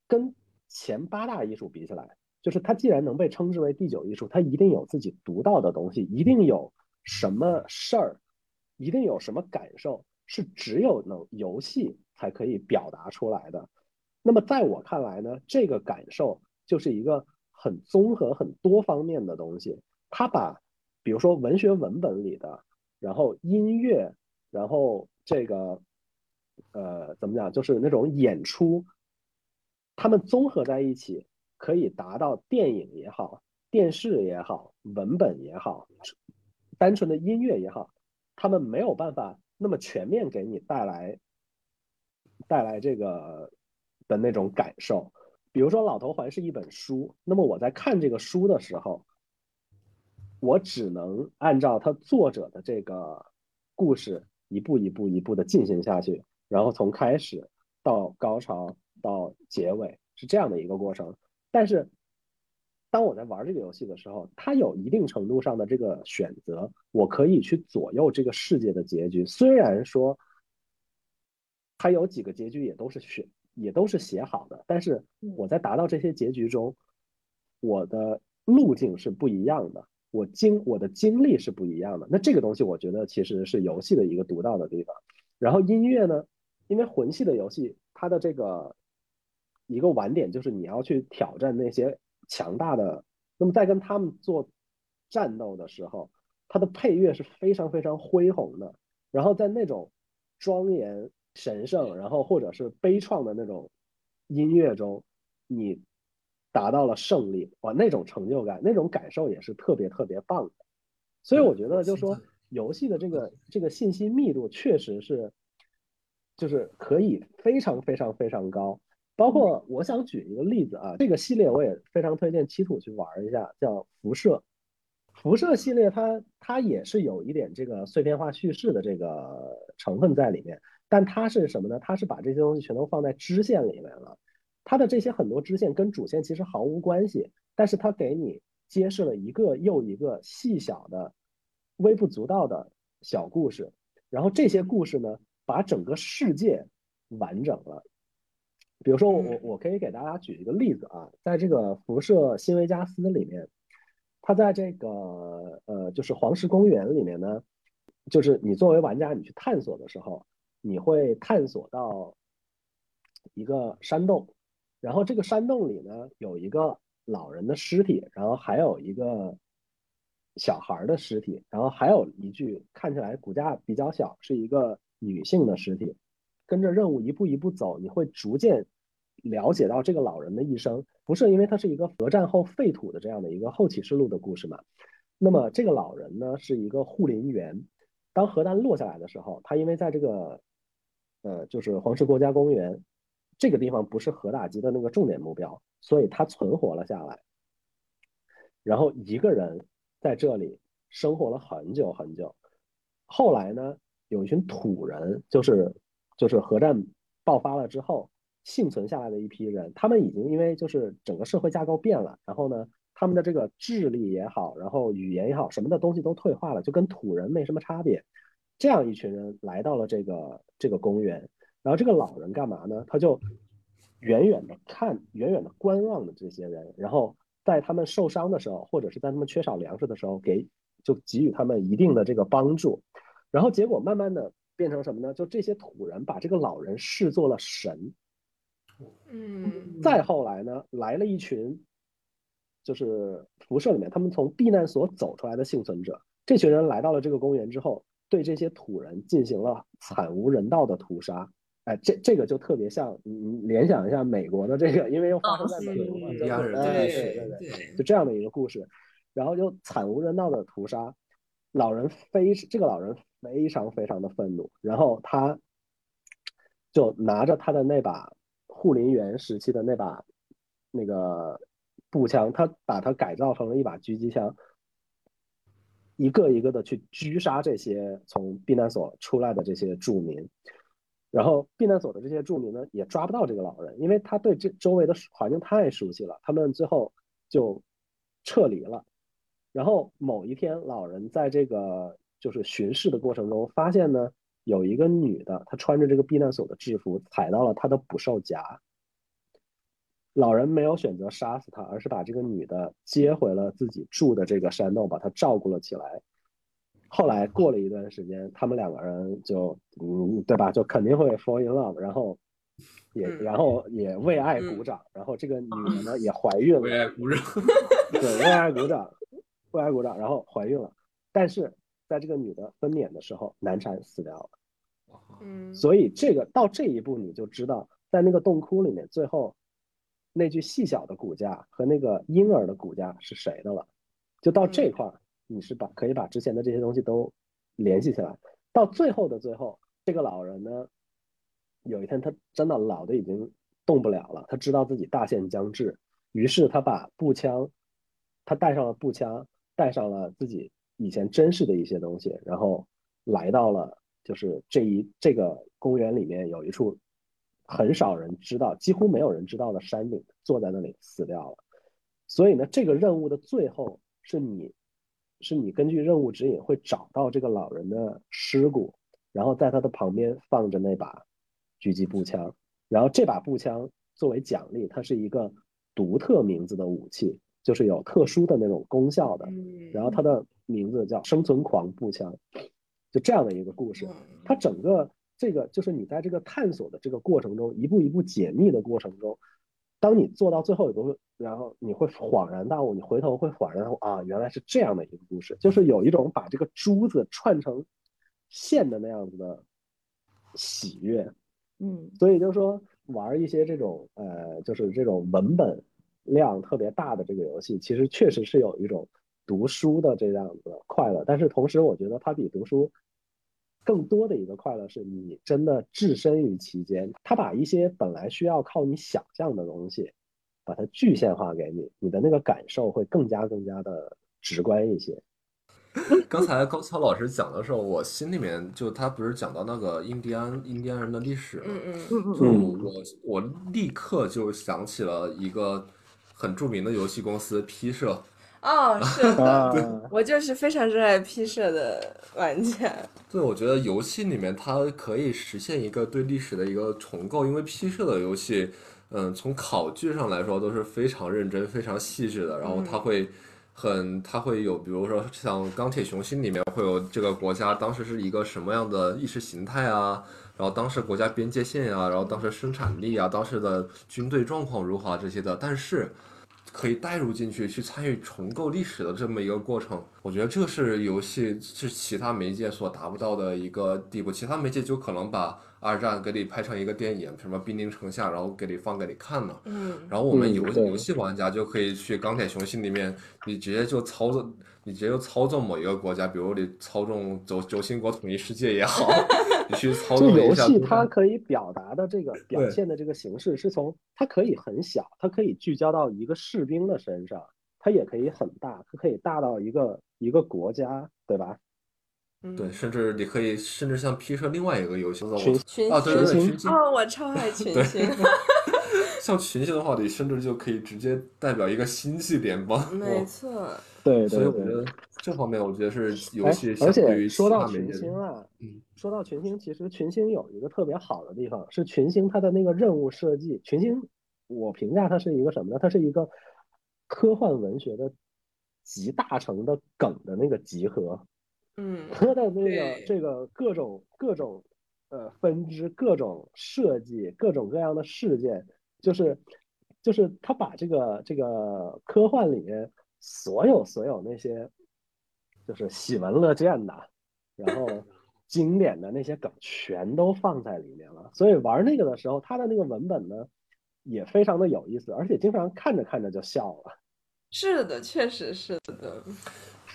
跟前八大艺术比起来。就是它既然能被称之为第九艺术，它一定有自己独到的东西，一定有什么事儿，一定有什么感受，是只有能游戏才可以表达出来的。那么在我看来呢，这个感受就是一个很综合、很多方面的东西。它把，比如说文学文本里的，然后音乐，然后这个，呃，怎么讲，就是那种演出，他们综合在一起。可以达到电影也好，电视也好，文本也好，单纯的音乐也好，他们没有办法那么全面给你带来带来这个的那种感受。比如说《老头环》是一本书，那么我在看这个书的时候，我只能按照他作者的这个故事一步一步一步的进行下去，然后从开始到高潮到结尾是这样的一个过程。但是，当我在玩这个游戏的时候，它有一定程度上的这个选择，我可以去左右这个世界的结局。虽然说，它有几个结局也都是选，也都是写好的，但是我在达到这些结局中，我的路径是不一样的，我经我的经历是不一样的。那这个东西，我觉得其实是游戏的一个独到的地方。然后音乐呢，因为魂系的游戏，它的这个。一个晚点就是你要去挑战那些强大的，那么在跟他们做战斗的时候，它的配乐是非常非常恢宏的。然后在那种庄严、神圣，然后或者是悲怆的那种音乐中，你达到了胜利，哇，那种成就感、那种感受也是特别特别棒的。所以我觉得，就是说游戏的这个这个信息密度确实是，就是可以非常非常非常高。包括我想举一个例子啊，这个系列我也非常推荐七土去玩一下，叫辐射。辐射系列它它也是有一点这个碎片化叙事的这个成分在里面，但它是什么呢？它是把这些东西全都放在支线里面了。它的这些很多支线跟主线其实毫无关系，但是它给你揭示了一个又一个细小的、微不足道的小故事，然后这些故事呢，把整个世界完整了。比如说，我我我可以给大家举一个例子啊，在这个辐射新维加斯里面，它在这个呃，就是黄石公园里面呢，就是你作为玩家，你去探索的时候，你会探索到一个山洞，然后这个山洞里呢有一个老人的尸体，然后还有一个小孩的尸体，然后还有一具看起来骨架比较小，是一个女性的尸体。跟着任务一步一步走，你会逐渐了解到这个老人的一生。不是因为他是一个核战后废土的这样的一个后启示录的故事嘛？那么这个老人呢是一个护林员。当核弹落下来的时候，他因为在这个呃就是黄石国家公园这个地方不是核打击的那个重点目标，所以他存活了下来。然后一个人在这里生活了很久很久。后来呢，有一群土人，就是。就是核战爆发了之后幸存下来的一批人，他们已经因为就是整个社会架构变了，然后呢，他们的这个智力也好，然后语言也好，什么的东西都退化了，就跟土人没什么差别。这样一群人来到了这个这个公园，然后这个老人干嘛呢？他就远远的看，远远的观望的这些人，然后在他们受伤的时候，或者是在他们缺少粮食的时候，给就给予他们一定的这个帮助，然后结果慢慢的。变成什么呢？就这些土人把这个老人视作了神。嗯，再后来呢，来了一群，就是辐射里面他们从避难所走出来的幸存者。这群人来到了这个公园之后，对这些土人进行了惨无人道的屠杀。哎，这这个就特别像，你联想一下美国的这个，因为又发生在美国嘛，对对对对，就这样的一个故事，然后就惨无人道的屠杀。老人非这个老人非常非常的愤怒，然后他就拿着他的那把护林员时期的那把那个步枪，他把它改造成了一把狙击枪，一个一个的去狙杀这些从避难所出来的这些住民，然后避难所的这些住民呢也抓不到这个老人，因为他对这周围的环境太熟悉了，他们最后就撤离了。然后某一天，老人在这个就是巡视的过程中，发现呢有一个女的，她穿着这个避难所的制服，踩到了她的捕兽夹。老人没有选择杀死她，而是把这个女的接回了自己住的这个山洞，把她照顾了起来。后来过了一段时间，他们两个人就嗯，对吧？就肯定会 fall in love，然后也然后也为爱鼓掌，然后这个女的呢 也怀孕了，为爱鼓掌，对，为爱鼓掌。为爱鼓掌，然后怀孕了，但是在这个女的分娩的时候难产死掉了。嗯，所以这个到这一步你就知道，在那个洞窟里面，最后那具细小的骨架和那个婴儿的骨架是谁的了。就到这块儿，你是把可以把之前的这些东西都联系起来。到最后的最后，这个老人呢，有一天他真的老的已经动不了了，他知道自己大限将至，于是他把步枪。他带上了步枪，带上了自己以前珍视的一些东西，然后来到了就是这一这个公园里面有一处很少人知道、几乎没有人知道的山顶，坐在那里死掉了。所以呢，这个任务的最后是你，是你根据任务指引会找到这个老人的尸骨，然后在他的旁边放着那把狙击步枪，然后这把步枪作为奖励，它是一个独特名字的武器。就是有特殊的那种功效的，然后它的名字叫生存狂步枪，就这样的一个故事。它整个这个就是你在这个探索的这个过程中，一步一步解密的过程中，当你做到最后一步，然后你会恍然大悟，你回头会恍然大悟啊，原来是这样的一个故事，就是有一种把这个珠子串成线的那样子的喜悦。嗯，所以就是说玩一些这种呃，就是这种文本。量特别大的这个游戏，其实确实是有一种读书的这样的快乐，但是同时我觉得它比读书更多的一个快乐是你真的置身于其间，它把一些本来需要靠你想象的东西，把它具现化给你，你的那个感受会更加更加的直观一些。刚才高桥老师讲的时候，我心里面就他不是讲到那个印第安印第安人的历史吗？嗯嗯就我我立刻就想起了一个。很著名的游戏公司 P 社，哦，是的，啊，我就是非常热爱 P 社的玩家。对，我觉得游戏里面它可以实现一个对历史的一个重构，因为 P 社的游戏，嗯，从考据上来说都是非常认真、非常细致的，然后它会很，它会有，比如说像钢铁雄心里面会有这个国家当时是一个什么样的意识形态啊，然后当时国家边界线啊，然后当时生产力啊，当时的军队状况如何啊这些的，但是。可以带入进去，去参与重构历史的这么一个过程，我觉得这是游戏是其他媒介所达不到的一个地步。其他媒介就可能把二战给你拍成一个电影，什么兵临城下，然后给你放给你看了。嗯，然后我们游嗯游戏玩家就可以去钢铁雄心里面，你直接就操纵，你直接就操纵某一个国家，比如你操纵轴轴心国统一世界也好，你去操纵游戏它可以表达的这个表现的这个形式是从它可以很小，它可以聚焦到一个士兵的身上，它也可以很大，它可以大到一个一个国家，对吧？嗯对，甚至你可以，甚至像 P 社另外一个游戏，我群群啊，对对对，群星群星哦，我超爱群星。像群星的话，你甚至就可以直接代表一个星系联邦。没错，对。所以我觉得这方面，我觉得是游哎戏，相而对于说到群星啊，嗯说到群星，其实群星有一个特别好的地方，是群星它的那个任务设计。群星，我评价它是一个什么呢？它是一个科幻文学的集大成的梗的那个集合。嗯，它的那个这个各种各种呃分支、各种设计、各种各样的事件，就是就是他把这个这个科幻里面所有所有那些就是喜闻乐见的，然后 经典的那些梗全都放在里面了。所以玩那个的时候，他的那个文本呢也非常的有意思，而且经常看着看着就笑了。是的，确实是的。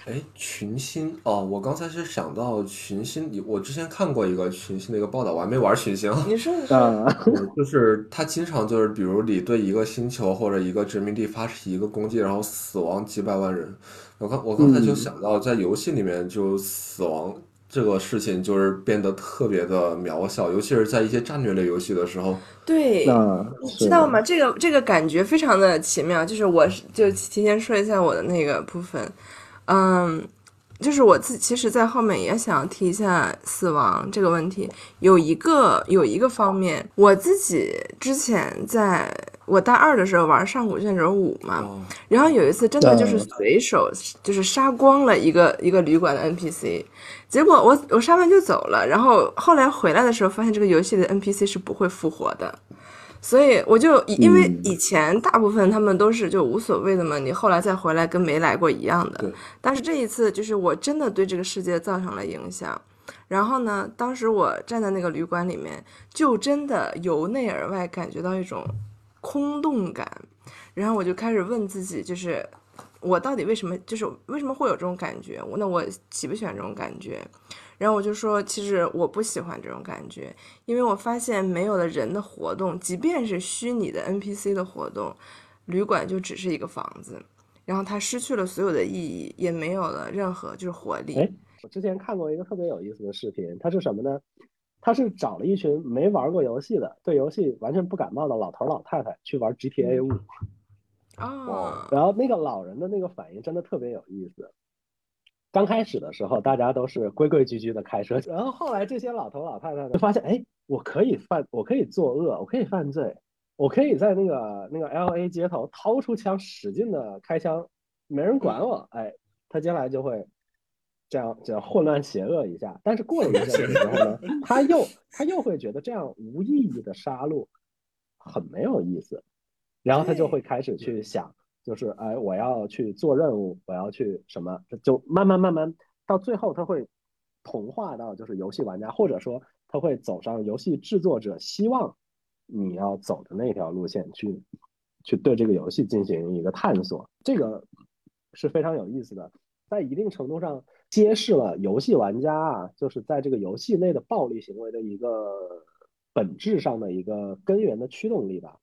哎，群星哦，我刚才是想到群星，你我之前看过一个群星的一个报道，我还没玩群星。你说，你说，啊，就是他经常就是，比如你对一个星球或者一个殖民地发起一个攻击，然后死亡几百万人。我刚我刚才就嗯想到，在游戏里面就死亡这个事情就是变得特别的渺小，尤其是在一些战略类游戏的时候。对，那你知道吗？这个这个感觉非常的奇妙，就是我就提前说一下我的那个部分，嗯，就是我自其实，在后面也想提一下死亡这个问题。有一个有一个方面，我自己之前在我大二的时候玩《上古卷轴五》嘛，哦，然后有一次真的就是嗯随手就是杀光了一个一个旅馆的 NPC，结果我我杀完就走了，然后后来回来的时候发现这个游戏的 NPC 是不会复活的，所以我就以因为嗯以前大部分他们都是就无所谓的嘛，你后来再回来跟没来过一样的，但是这一次就是我真的对这个世界造成了影响。然后呢，当时我站在那个旅馆里面，就真的由内而外感觉到一种空洞感，然后我就开始问自己，就是我到底为什么，就是为什么会有这种感觉？我那我喜不喜欢这种感觉？然后我就说，其实我不喜欢这种感觉，因为我发现没有了人的活动，即便是虚拟的 NPC 的活动，旅馆就只是一个房子，然后它失去了所有的意义，也没有了任何就是活力。哎，我之前看过一个特别有意思的视频，它是什么呢？它是找了一群没玩过游戏的、对游戏完全不感冒的老头老太太去玩 GTA 五，哦，然后那个老人的那个反应真的特别有意思。刚开始的时候，大家都是规规矩矩的开车，然后后来这些老头老太太，就发现，哎，我可以犯，我可以作恶，我可以犯罪，我可以在那个那个 LA 街头掏出枪，使劲的开枪，没人管我，哎，他将来就会这样这样混乱邪恶一下。但是过了一阵子之后呢，他又他又会觉得这样无意义的杀戮很没有意思，然后他就会开始去想。就是哎，我要去做任务，我要去什么，就慢慢慢慢到最后，他会同化到就是游戏玩家，或者说他会走上游戏制作者希望你要走的那条路线去，去对这个游戏进行一个探索，这个是非常有意思的，在一定程度上揭示了游戏玩家啊，就是在这个游戏内的暴力行为的一个本质上的一个根源的驱动力吧，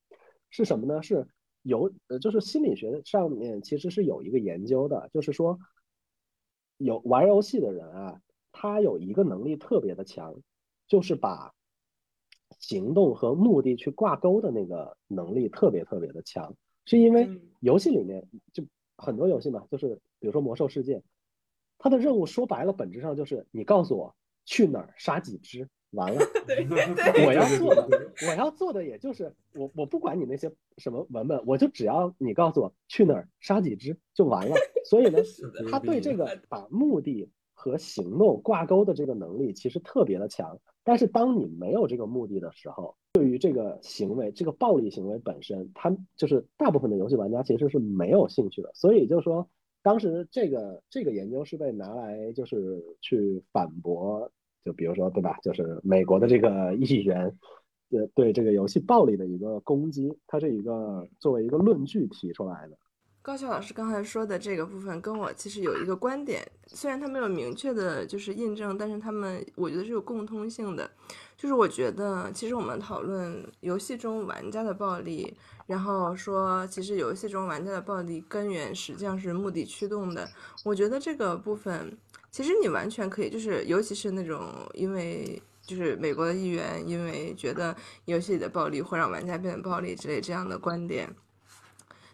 是什么呢？是。有呃，就是心理学上面其实是有一个研究的，就是说，有玩游戏的人啊，他有一个能力特别的强，就是把行动和目的去挂钩的那个能力特别特别的强，是因为嗯。游戏里面就很多游戏嘛，就是比如说魔兽世界，它的任务说白了本质上就是你告诉我去哪儿杀几只，完了，对对我要做的我要做的也就是我我不管你那些什么文本，我就只要你告诉我去哪儿杀几只就完了。所以呢，他对这个把目的和行动挂钩的这个能力其实特别的强。但是当你没有这个目的的时候，对于这个行为，这个暴力行为本身，他就是大部分的游戏玩家其实是没有兴趣的。所以就是说，当时这个这个研究是被拿来就是去反驳，就比如说对吧，就是美国的这个 议员，呃，对这个游戏暴力的一个攻击，它是一个作为一个论据提出来的。高桥老师刚才说的这个部分跟我其实有一个观点，虽然他没有明确的就是印证，但是他们我觉得是有共通性的。就是我觉得其实我们讨论游戏中玩家的暴力，然后说其实游戏中玩家的暴力根源实际上是目的驱动的。我觉得这个部分其实你完全可以，就是尤其是那种因为就是美国的议员因为觉得游戏里的暴力会让玩家变得暴力之类这样的观点。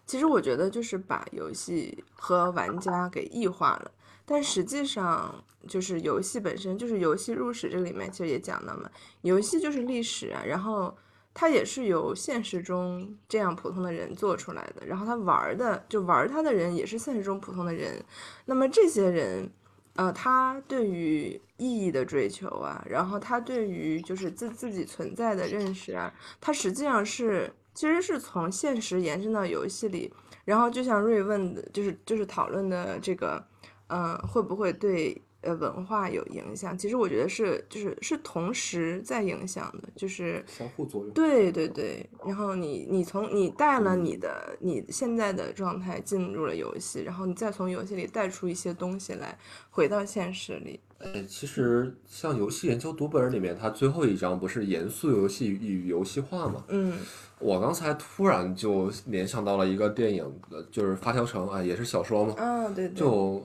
其实我觉得就是把游戏和玩家给异化了，但实际上就是游戏本身就是游戏入史这里面其实也讲到嘛，游戏就是历史啊，然后它也是由现实中这样普通的人做出来的，然后他玩的就玩他的人也是现实中普通的人，那么这些人，呃，他对于意义的追求啊，然后他对于就是自自己存在的认识啊，他实际上是。其实是从现实延伸到游戏里，然后就像瑞问的，就是就是讨论的这个，嗯，会不会对呃文化有影响？其实我觉得是，就是是同时在影响的，就是相互作用。对对对，然后你你从你带了你的你现在的状态进入了游戏，然后你再从游戏里带出一些东西来，回到现实里。呃，其实像游戏研究读本里面，它最后一章不是严肃游戏与游戏化嘛？嗯。我刚才突然就联想到了一个电影，就是《发条城》啊，也是小说嘛。啊，对对。就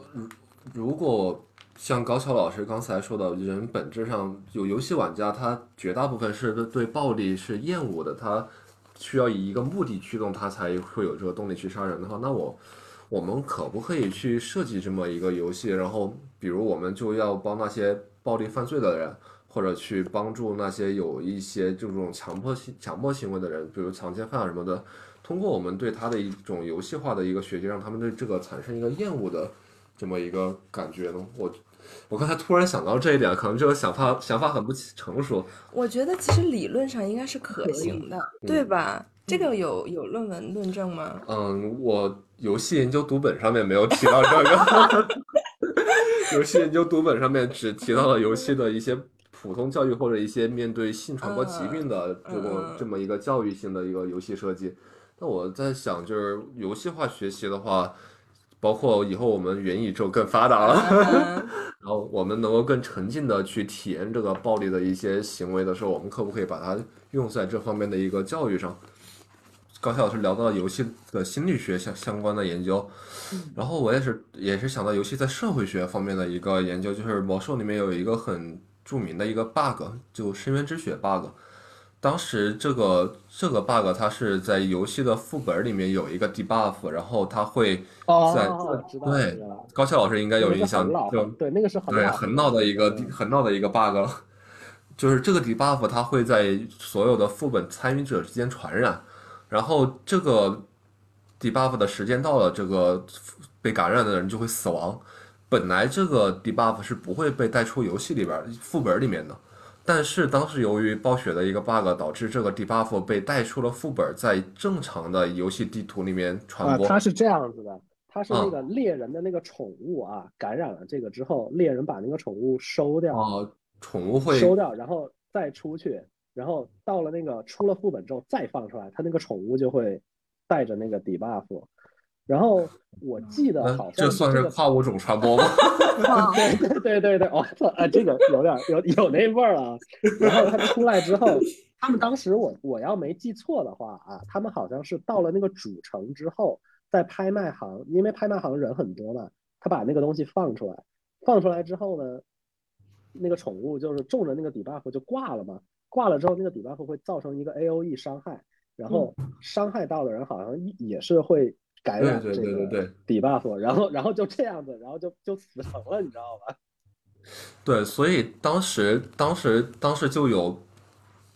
如果像高桥老师刚才说的，人本质上有游戏玩家，他绝大部分是对暴力是厌恶的，他需要以一个目的驱动他才会有这个动力去杀人的话，那我我们可不可以去设计这么一个游戏？然后，比如我们就要帮那些暴力犯罪的人。或者去帮助那些有一些这种强迫性强迫行为的人，比如强奸犯啊什么的，通过我们对他的一种游戏化的一个学习，让他们对这个产生一个厌恶的这么一个感觉呢？我我刚才突然想到这一点，可能这个想法想法很不成熟。我觉得其实理论上应该是可行的，对吧？这个有有论文论证吗？嗯，我游戏研究读本上面没有提到这个，游戏研究读本上面只提到了游戏的一些。普通教育或者一些面对性传播疾病的这个这么一个教育性的一个游戏设计，那我在想，就是游戏化学习的话，包括以后我们元宇宙更发达了，然后我们能够更沉浸的去体验这个暴力的一些行为的时候，我们可不可以把它用在这方面的一个教育上？高校老师聊到游戏的心理学相相关的研究，然后我也是也是想到游戏在社会学方面的一个研究，就是魔兽里面有一个很。著名的一个 bug 就深渊之血 bug，当时这个这个 bug 它是在游戏的副本里面有一个 debuff，然后它会在对高校老师应该有印象，就对那个是很对很闹的一个很闹的一个 bug，就是这个 debuff 它会在所有的副本参与者之间传染，然后这个 debuff 的时间到了，这个被感染的人就会死亡。本来这个 debuff 是不会被带出游戏里边副本里面的，但是当时由于暴雪的一个 bug，导致这个 debuff 被带出了副本，在正常的游戏地图里面传播。它是这样子的，它是那个猎人的那个宠物啊，感染了这个之后，猎人把那个宠物收掉。哦，宠物会收掉，然后再出去，然后到了那个出了副本之后再放出来，它那个宠物就会带着那个 debuff。然后我记得好像这算是跨物种传播吗？对对对对对，我操啊，这个有点有有那味儿了。然后他出来之后，他们当时我我要没记错的话啊，他们好像是到了那个主城之后，在拍卖行，因为拍卖行人很多嘛，他把那个东西放出来，放出来之后呢，那个宠物就是中了那个 debuff 就挂了嘛，挂了之后那个 debuff 会造成一个 A O E 伤害，然后伤害到的人好像也是会。感染对这个对对。对对 debuff，然后然后就这样子，然后就就死成了，你知道吧？对，所以当时当时当时就有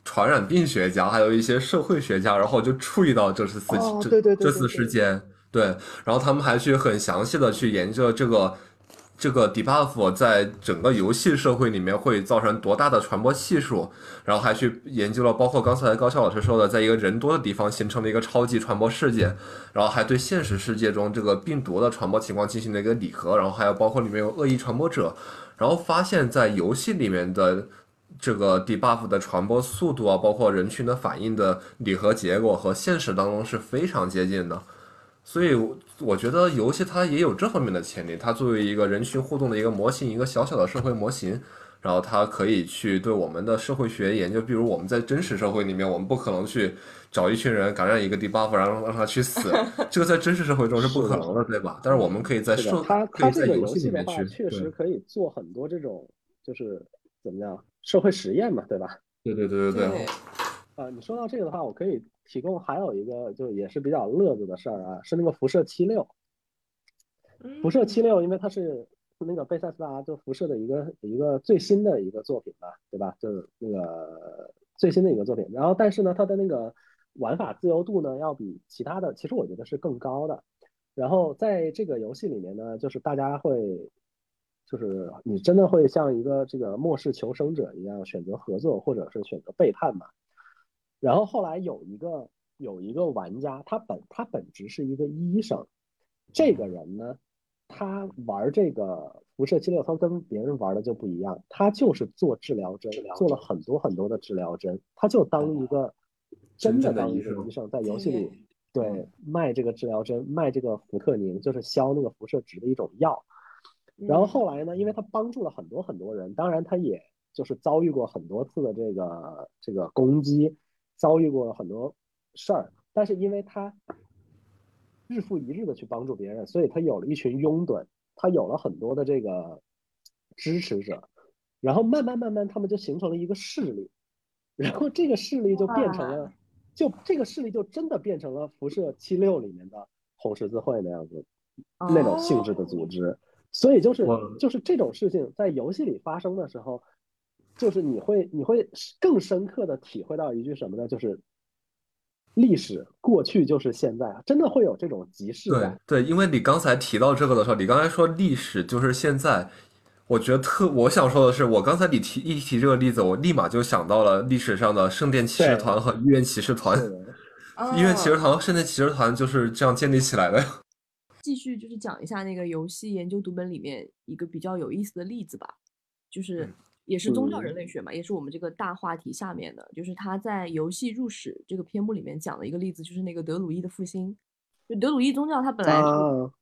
传染病学家，还有一些社会学家，然后就注意到这次事这哦对对对这次事件，对，然后他们还去很详细的去研究这个这个 debuff 在整个游戏社会里面会造成多大的传播系数，然后还去研究了包括刚才高校老师说的，在一个人多的地方形成了一个超级传播事件，然后还对现实世界中这个病毒的传播情况进行了一个拟合，然后还有包括里面有恶意传播者，然后发现，在游戏里面的这个 debuff 的传播速度啊，包括人群的反应的拟合结果和现实当中是非常接近的，所以我我觉得游戏它也有这方面的潜力。它作为一个人群互动的一个模型，一个小小的社会模型，然后它可以去对我们的社会学研究，比如我们在真实社会里面，我们不可能去找一群人感染一个 debuff，然后让他去死，这个在真实社会中是不可能的，对吧？但是我们可以在社它可以在它这个游游戏里面戏的话，去，确实可以做很多这种就是怎么样社会实验嘛，对吧？对对对对对，啊，你说到这个的话，我可以提供还有一个就也是比较乐子的事儿啊，是那个辐射七六。辐射七六，因为它是那个贝塞斯达就辐射的一个一个最新的一个作品吧，对吧？就是那个最新的一个作品。然后，但是呢，它的那个玩法自由度呢，要比其他的，其实我觉得是更高的。然后在这个游戏里面呢，就是大家会，就是你真的会像一个这个末世求生者一样选择合作，或者是选择背叛嘛。然后后来有一个有一个玩家，他本他本职是一个医生，这个人呢，他玩这个辐射七六，他跟别人玩的就不一样，他就是做治疗针，做了很多很多的治疗针，他就当一个真的当一个医生，在游戏里对卖这个治疗针，卖这个福特宁，就是消那个辐射值的一种药。然后后来呢，因为他帮助了很多很多人，当然他也就是遭遇过很多次的这个这个攻击，遭遇过很多事儿，但是因为他日复一日的去帮助别人，所以他有了一群拥趸，他有了很多的这个支持者，然后慢慢慢慢他们就形成了一个势力，然后这个势力就变成了，就这个势力就真的变成了辐射七六里面的红十字会那样子那种性质的组织。所以就是就是这种事情在游戏里发生的时候，就是你会你会更深刻的体会到一句什么呢？就是历史过去就是现在啊，真的会有这种即视对感。对，因为你刚才提到这个的时候，你刚才说历史就是现在，我觉得特我想说的是，我刚才你提一提这个例子，我立马就想到了历史上的圣殿骑士团和医院骑士团。医院骑士团和圣殿骑士团就是这样建立起来的。继续就是讲一下那个游戏研究读本里面一个比较有意思的例子吧，就是嗯也是宗教人嗯类学嘛，也是我们这个大话题下面的，就是他在游戏入史这个篇目里面讲的一个例子，就是那个德鲁伊的复兴。就德鲁伊宗教它本来是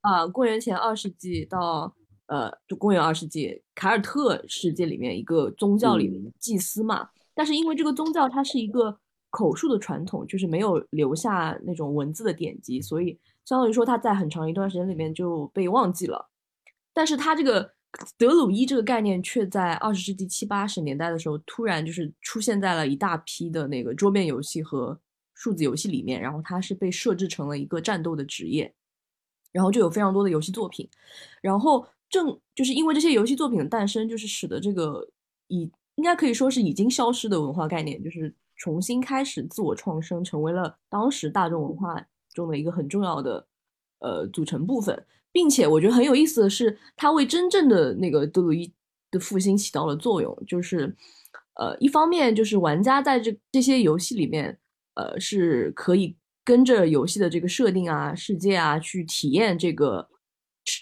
啊，啊、公元前二世纪到呃，就公元二世纪凯尔特世界里面一个宗教里面的祭司嘛。但是因为这个宗教它是一个口述的传统，就是没有留下那种文字的典籍，所以相当于说它在很长一段时间里面就被忘记了。但是它这个德鲁伊这个概念却在二十世纪七八十年代的时候，突然就是出现在了一大批的那个桌面游戏和数字游戏里面，然后它是被设置成了一个战斗的职业，然后就有非常多的游戏作品，然后正就是因为这些游戏作品的诞生，就是使得这个已应该可以说是已经消失的文化概念，就是重新开始自我创生，成为了当时大众文化中的一个很重要的呃组成部分。并且我觉得很有意思的是，它为真正的那个德鲁伊的复兴起到了作用。就是，呃，一方面就是玩家在这这些游戏里面，呃，是可以跟着游戏的这个设定啊、世界啊去体验这个，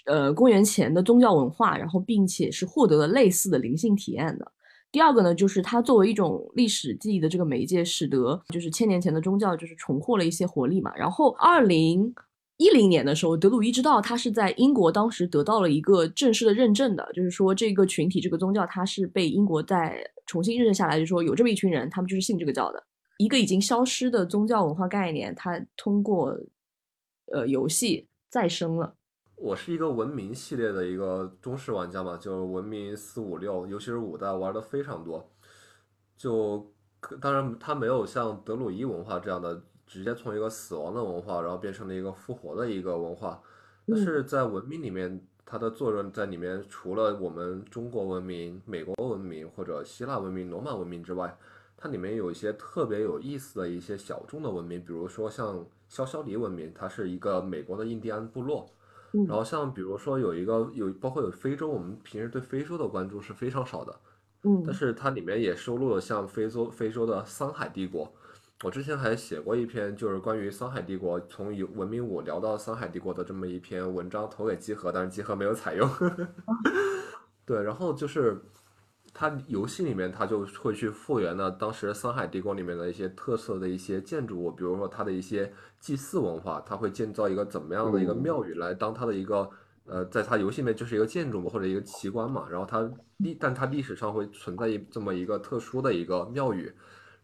呃，公元前的宗教文化，然后并且是获得了类似的灵性体验的。第二个呢，就是它作为一种历史记忆的这个媒介，使得就是千年前的宗教就是重获了一些活力嘛。然后二零一零年的时候，德鲁伊之道它是在英国当时得到了一个正式的认证的，就是说这个群体这个宗教它是被英国再重新认证下来，就是说有这么一群人，他们就是信这个教的。一个已经消失的宗教文化概念，它通过呃游戏再生了。我是一个文明系列的一个中式玩家嘛，就文明四五六，尤其是五代玩的非常多。就当然它没有像德鲁伊文化这样的直接从一个死亡的文化，然后变成了一个复活的一个文化。但是在文明里面，它的作用在里面，除了我们中国文明、美国文明或者希腊文明、罗马文明之外，它里面有一些特别有意思的一些小众的文明，比如说像肖肖里文明，它是一个美国的印第安部落。然后像比如说有一个有包括有非洲，我们平时对非洲的关注是非常少的。嗯但是它里面也收录了像非洲非洲的桑海帝国。我之前还写过一篇，就是关于桑海帝国，从有文明五聊到桑海帝国的这么一篇文章，投给集合，但是集合没有采用。对，然后就是它游戏里面，它就会去复原呢当时桑海帝国里面的一些特色的一些建筑物，比如说它的一些祭祀文化，它会建造一个怎么样的一个庙宇来当它的一个呃，在它游戏里面就是一个建筑嘛，或者一个奇观嘛，然后它历，但它历史上会存在一这么一个特殊的一个庙宇。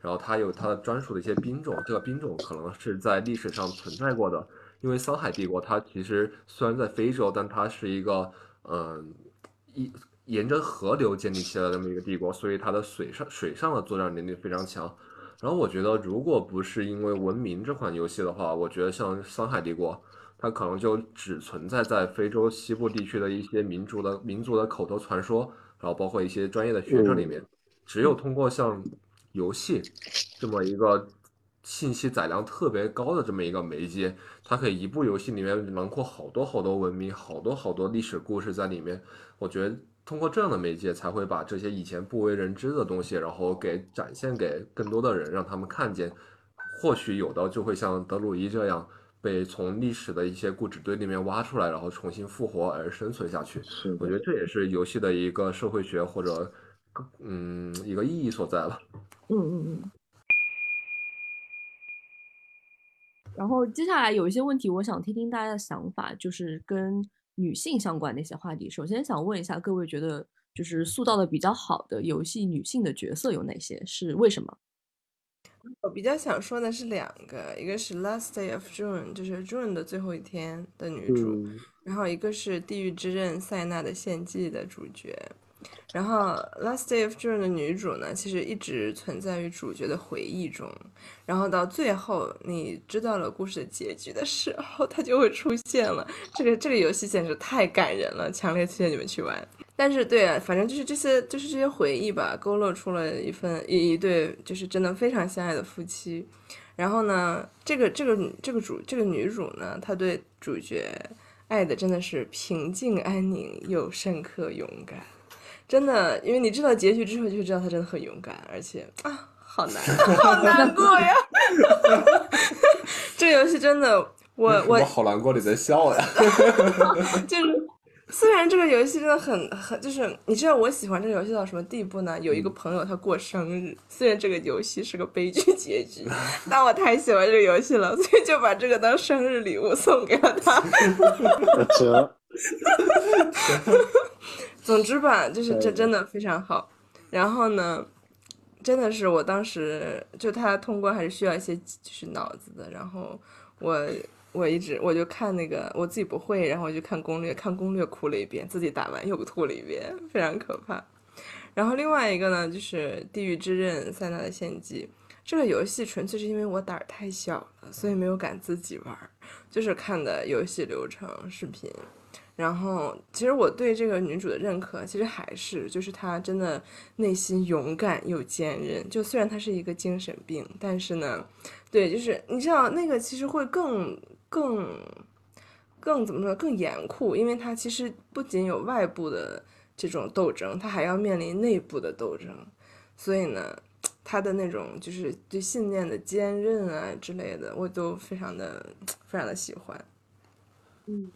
然后它有它的专属的一些兵种，这个兵种可能是在历史上存在过的。因为桑海帝国它其实虽然在非洲，但它是一个嗯一沿着河流建立起来的这么一个帝国，所以它的水上水上的作战能力非常强。然后我觉得，如果不是因为文明这款游戏的话，我觉得像桑海帝国，它可能就只存在在非洲西部地区的一些民族的民族的口头传说，然后包括一些专业的学者里面，只有通过像游戏这么一个信息载量特别高的这么一个媒介，它可以一部游戏里面囊括好多好多文明、好多好多历史故事在里面。我觉得通过这样的媒介，才会把这些以前不为人知的东西，然后给展现给更多的人，让他们看见。或许有的就会像德鲁伊这样，被从历史的一些故纸堆里面挖出来，然后重新复活而生存下去。是我觉得这也是游戏的一个社会学或者嗯一个意义所在吧。嗯嗯嗯。然后接下来有一些问题，我想听听大家的想法，就是跟女性相关的一些话题。首先想问一下各位，觉得就是塑造的比较好的游戏女性的角色有哪些？是为什么？我比较想说的是两个，一个是《Last Day of June》，就是 June 的最后一天的女主，嗯然后一个是《地狱之刃：塞纳的献祭》的主角。然后《Last Day of June》的女主呢，其实一直存在于主角的回忆中，然后到最后你知道了故事的结局的时候，她就会出现了。这个这个游戏简直太感人了，强烈推荐你们去玩。但是对啊，反正就是这些，就是这些回忆吧，勾勒出了一份一一对就是真的非常相爱的夫妻。然后呢，这个这个这个主这个女主呢，她对主角爱的真的是平静安宁又深刻勇敢，真的，因为你知道结局之后，就会知道他真的很勇敢，而且啊，好难，好难过呀！这个游戏真的，我我我好难过，你在笑呀。就是虽然这个游戏真的很很，就是你知道我喜欢这个游戏到什么地步呢？有一个朋友他过生日，虽然这个游戏是个悲剧结局，但我太喜欢这个游戏了，所以就把这个当生日礼物送给了他。折总之吧，就是这真的非常好。然后呢，真的是我当时就他通关还是需要一些就是脑子的，然后我我一直我就看那个我自己不会，然后我就看攻略，看攻略哭了一遍，自己打完又吐了一遍，非常可怕。然后另外一个呢，就是《地狱之刃：塞纳的献祭》这个游戏，纯粹是因为我胆儿太小了，所以没有敢自己玩儿，就是看的游戏流程视频。然后，其实我对这个女主的认可，其实还是就是她真的内心勇敢又坚韧。就虽然她是一个精神病，但是呢，对，就是你知道那个其实会更更更怎么说更严酷，因为她其实不仅有外部的这种斗争，她还要面临内部的斗争。所以呢，她的那种就是对信念的坚韧啊之类的，我都非常的 非常的喜欢。嗯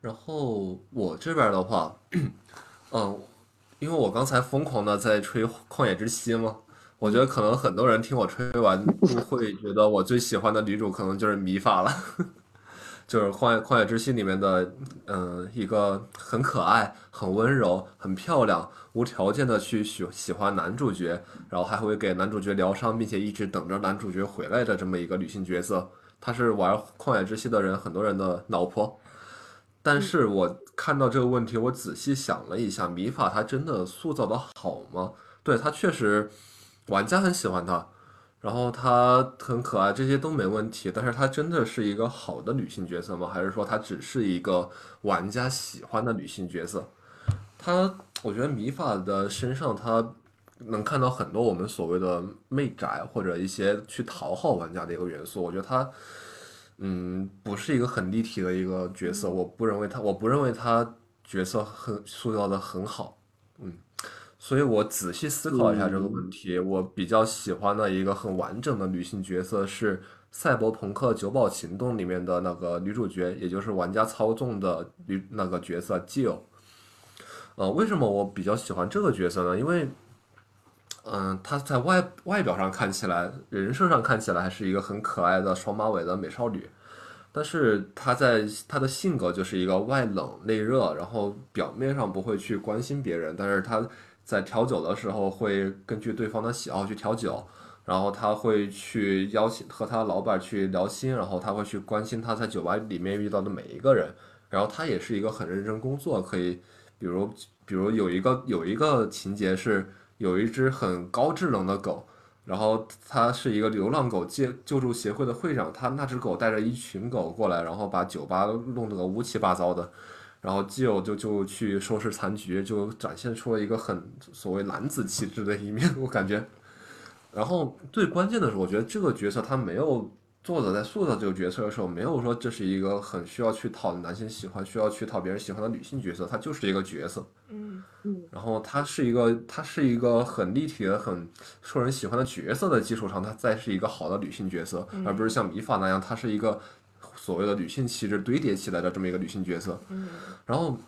然后我这边的话，嗯，因为我刚才疯狂的在吹《旷野之息》嘛，我觉得可能很多人听我吹完都会觉得我最喜欢的女主可能就是米法了，就是《旷野旷野之息》里面的，嗯，一个很可爱、很温柔、很漂亮、无条件的去喜喜欢男主角，然后还会给男主角疗伤，并且一直等着男主角回来的这么一个女性角色。她是玩《旷野之息》的人很多人的老婆。但是我看到这个问题，我仔细想了一下，米法他真的塑造的好吗？对他确实，玩家很喜欢他，然后她很可爱，这些都没问题。但是她真的是一个好的女性角色吗？还是说她只是一个玩家喜欢的女性角色？她，我觉得米法的身上，她能看到很多我们所谓的媚宅或者一些去讨好玩家的一个元素。我觉得她，嗯，不是一个很立体的一个角色。我不认为他，我不认为他角色很塑造的很好。嗯。所以我仔细思考一下这个问题，我比较喜欢的一个很完整的女性角色是《赛博朋克：九堡行动》里面的那个女主角，也就是玩家操纵的女那个角色 Jill。呃，为什么我比较喜欢这个角色呢？因为，嗯，她在外外表上看起来，人设上看起来还是一个很可爱的双马尾的美少女，但是她在她的性格就是一个外冷内热，然后表面上不会去关心别人，但是她。在调酒的时候，会根据对方的喜好去调酒，然后他会去邀请和他老板去聊心，然后他会去关心他在酒吧里面遇到的每一个人，然后他也是一个很认真工作，可以，比如比如有一个有一个情节是有一只很高智能的狗，然后他是一个流浪狗救救助协会的会长，他那只狗带着一群狗过来，然后把酒吧弄得个乌七八糟的。然后基友就就去收拾残局，就展现出了一个很所谓男子气质的一面，我感觉。然后最关键的是，我觉得这个角色他没有作者在塑造这个角色的时候，没有说这是一个很需要去讨男性喜欢、需要去讨别人喜欢的女性角色，她就是一个角色。嗯嗯。然后她是一个，她是一个很立体的、很受人喜欢的角色的基础上，她再是一个好的女性角色，而不是像米法那样，她是一个。所谓的女性气质堆叠起来的这么一个女性角色，然后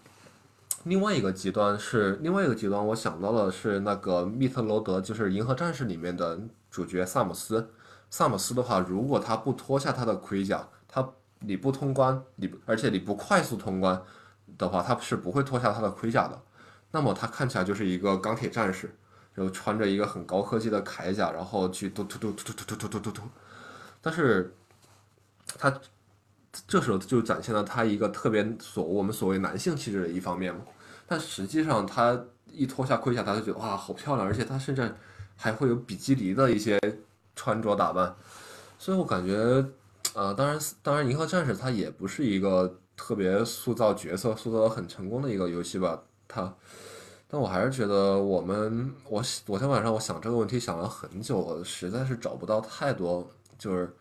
另外一个极端是另外一个极端，我想到的是那个密特罗德，就是《银河战士》里面的主角萨姆斯。萨姆斯的话，如果他不脱下他的盔甲，他你不通关，你而且你不快速通关的话，他是不会脱下他的盔甲的。那么他看起来就是一个钢铁战士，就穿着一个很高科技的铠甲，然后去突突突突突突突突突突，但是他。这时候就展现了他一个特别所我们所谓男性气质的一方面嘛，但实际上他一脱下盔甲，他就觉得哇好漂亮，而且他甚至还会有比基尼的一些穿着打扮，所以我感觉，呃，当然当然，银河战士它也不是一个特别塑造角色塑造的很成功的一个游戏吧，它，但我还是觉得我们我昨天晚上我想这个问题想了很久，我实在是找不到太多就是。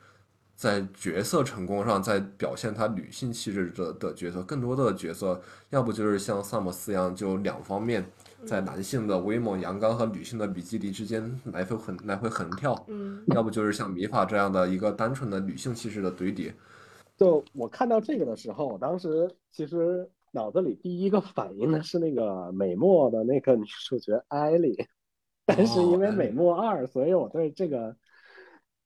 在角色成功上，在表现他女性气质的的角色，更多的角色，要不就是像萨姆斯一样，就两方面，在男性的威猛阳刚和女性的比基尼之间来回横来回横跳，嗯，要不就是像米法这样的一个单纯的女性气质的堆叠。就我看到这个的时候，我当时其实脑子里第一个反应的是那个美墨的那个女主角艾莉，但是因为美墨二，所以我对这个。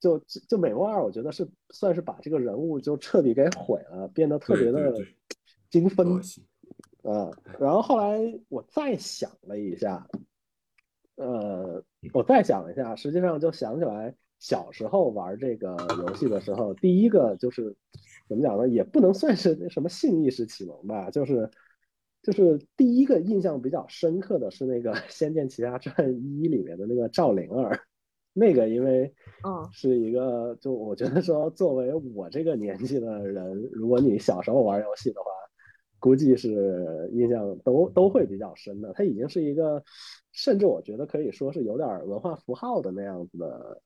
就就美墨二，我觉得是算是把这个人物就彻底给毁了，变得特别的精分，啊。然后后来我再想了一下，呃，我再想了一下，实际上就想起来小时候玩这个游戏的时候，第一个就是怎么讲呢？也不能算是什么性意识启蒙吧，就是就是第一个印象比较深刻的是那个《仙剑奇侠传一》里面的那个赵灵儿。那个，因为嗯，是一个，就我觉得说，作为我这个年纪的人，如果你小时候玩游戏的话，估计是印象都都会比较深的。他已经是一个，甚至我觉得可以说是有点文化符号的那样子的，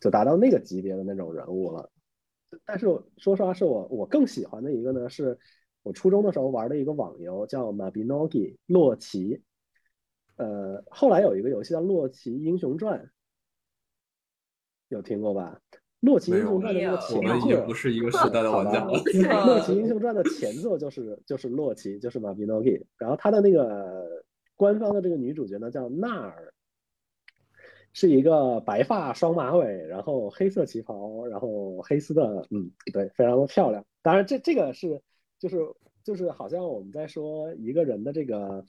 就达到那个级别的那种人物了。但是说实话，是我我更喜欢的一个呢，是我初中的时候玩的一个网游，叫《Mabinogi》洛奇。呃，后来有一个游戏叫《洛奇英雄传》。有听过吧？《洛奇英雄传》的那个前作，我们已经不是一个时代的玩家了。《洛奇英 雄传》的前作就是就是洛奇，就是马比诺基。然后他的那个官方的这个女主角呢叫纳尔，是一个白发双马尾，然后黑色旗袍，然后黑丝的，嗯，对，非常的漂亮。当然，这这个是就是就是好像我们在说一个人的这个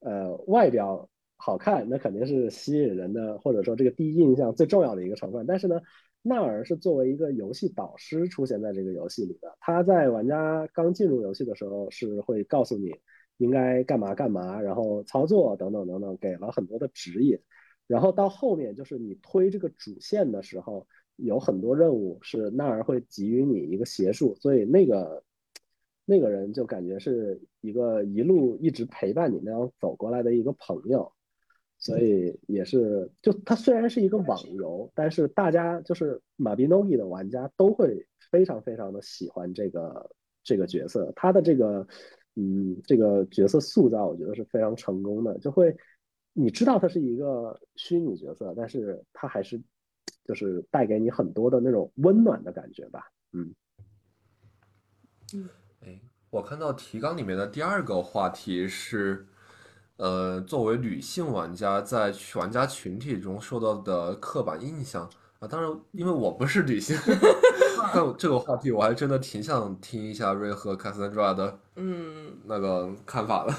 呃外表。好看，那肯定是吸引人的，或者说这个第一印象最重要的一个成分。但是呢，纳尔是作为一个游戏导师出现在这个游戏里的。他在玩家刚进入游戏的时候是会告诉你应该干嘛干嘛，然后操作等等等等，给了很多的指引。然后到后面就是你推这个主线的时候，有很多任务是纳尔会给予你一个邪术，所以那个那个人就感觉是一个一路一直陪伴你那样走过来的一个朋友，所以也是就它虽然是一个网游，但是大家就是马比诺伊的玩家都会非常非常的喜欢这个这个角色，他的这个嗯这个角色塑造，我觉得是非常成功的，就会。你知道他是一个虚拟角色，但是他还是就是带给你很多的那种温暖的感觉吧。嗯嗯，哎，我看到提纲里面的第二个话题是，呃，作为女性玩家在玩家群体中受到的刻板印象啊。当然，因为我不是女性，但这个话题我还真的挺想听一下瑞和卡森德的嗯，那个看法的。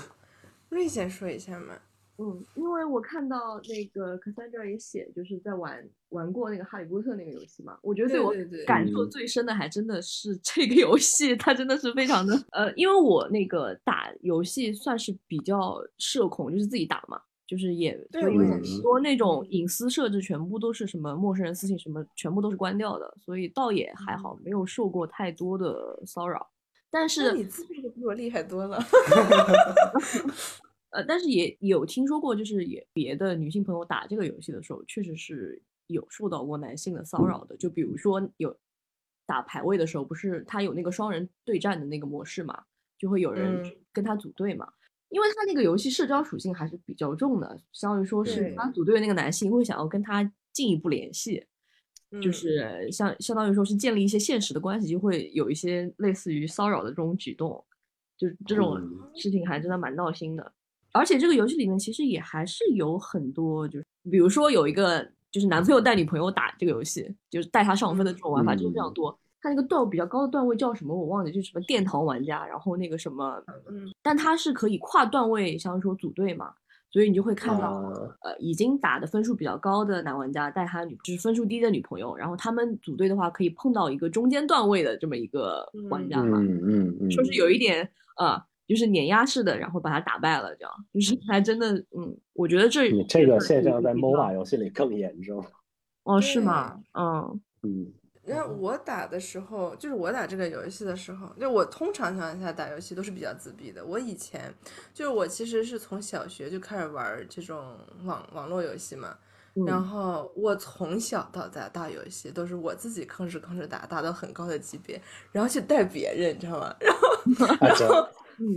瑞先说一下嘛。嗯，因为我看到那个 Cassandra 也写，就是在玩玩过那个哈利波特那个游戏嘛，我觉得对我感受最深的还真的是这个游戏，它真的是非常的呃，因为我那个打游戏算是比较社恐，就是自己打嘛，就是也所以很多那种隐私设置全部都是什么陌生人私信什么全部都是关掉的，所以倒也还好，没有受过太多的骚扰。但是你自闭的比我厉害多了。呃，但是也有听说过，就是也别的女性朋友打这个游戏的时候，确实是有受到过男性的骚扰的。就比如说有打排位的时候，不是他有那个双人对战的那个模式嘛，就会有人跟他组队嘛。因为他那个游戏社交属性还是比较重的，相当于说是他组队的那个男性会想要跟他进一步联系，就是相相当于说是建立一些现实的关系，就会有一些类似于骚扰的这种举动，就这种事情还真的蛮闹心的。而且这个游戏里面其实也还是有很多，就是比如说有一个就是男朋友带女朋友打这个游戏，就是带他上分的这种玩法就是非常多。他那个段比较高的段位叫什么我忘记，就是什么殿堂玩家，然后那个什么，嗯，但他是可以跨段位，像说组队嘛，所以你就会看到，呃，已经打的分数比较高的男玩家带他女，就是分数低的女朋友，然后他们组队的话可以碰到一个中间段位的这么一个玩家嘛，嗯嗯嗯，说是有一点啊。就是碾压式的，然后把他打败了，这样就是还真的，嗯，我觉得这这个现象在 MOBA 游戏里更严重。哦，是吗？嗯嗯。那我打的时候，就是我打这个游戏的时候，就我通常情况下打游戏都是比较自闭的。我以前就是我其实是从小学就开始玩这种网网络游戏嘛，然后我从小到大打游戏都是我自己吭哧吭哧打，打到很高的级别，然后去带别人，你知道吗？然后 然后。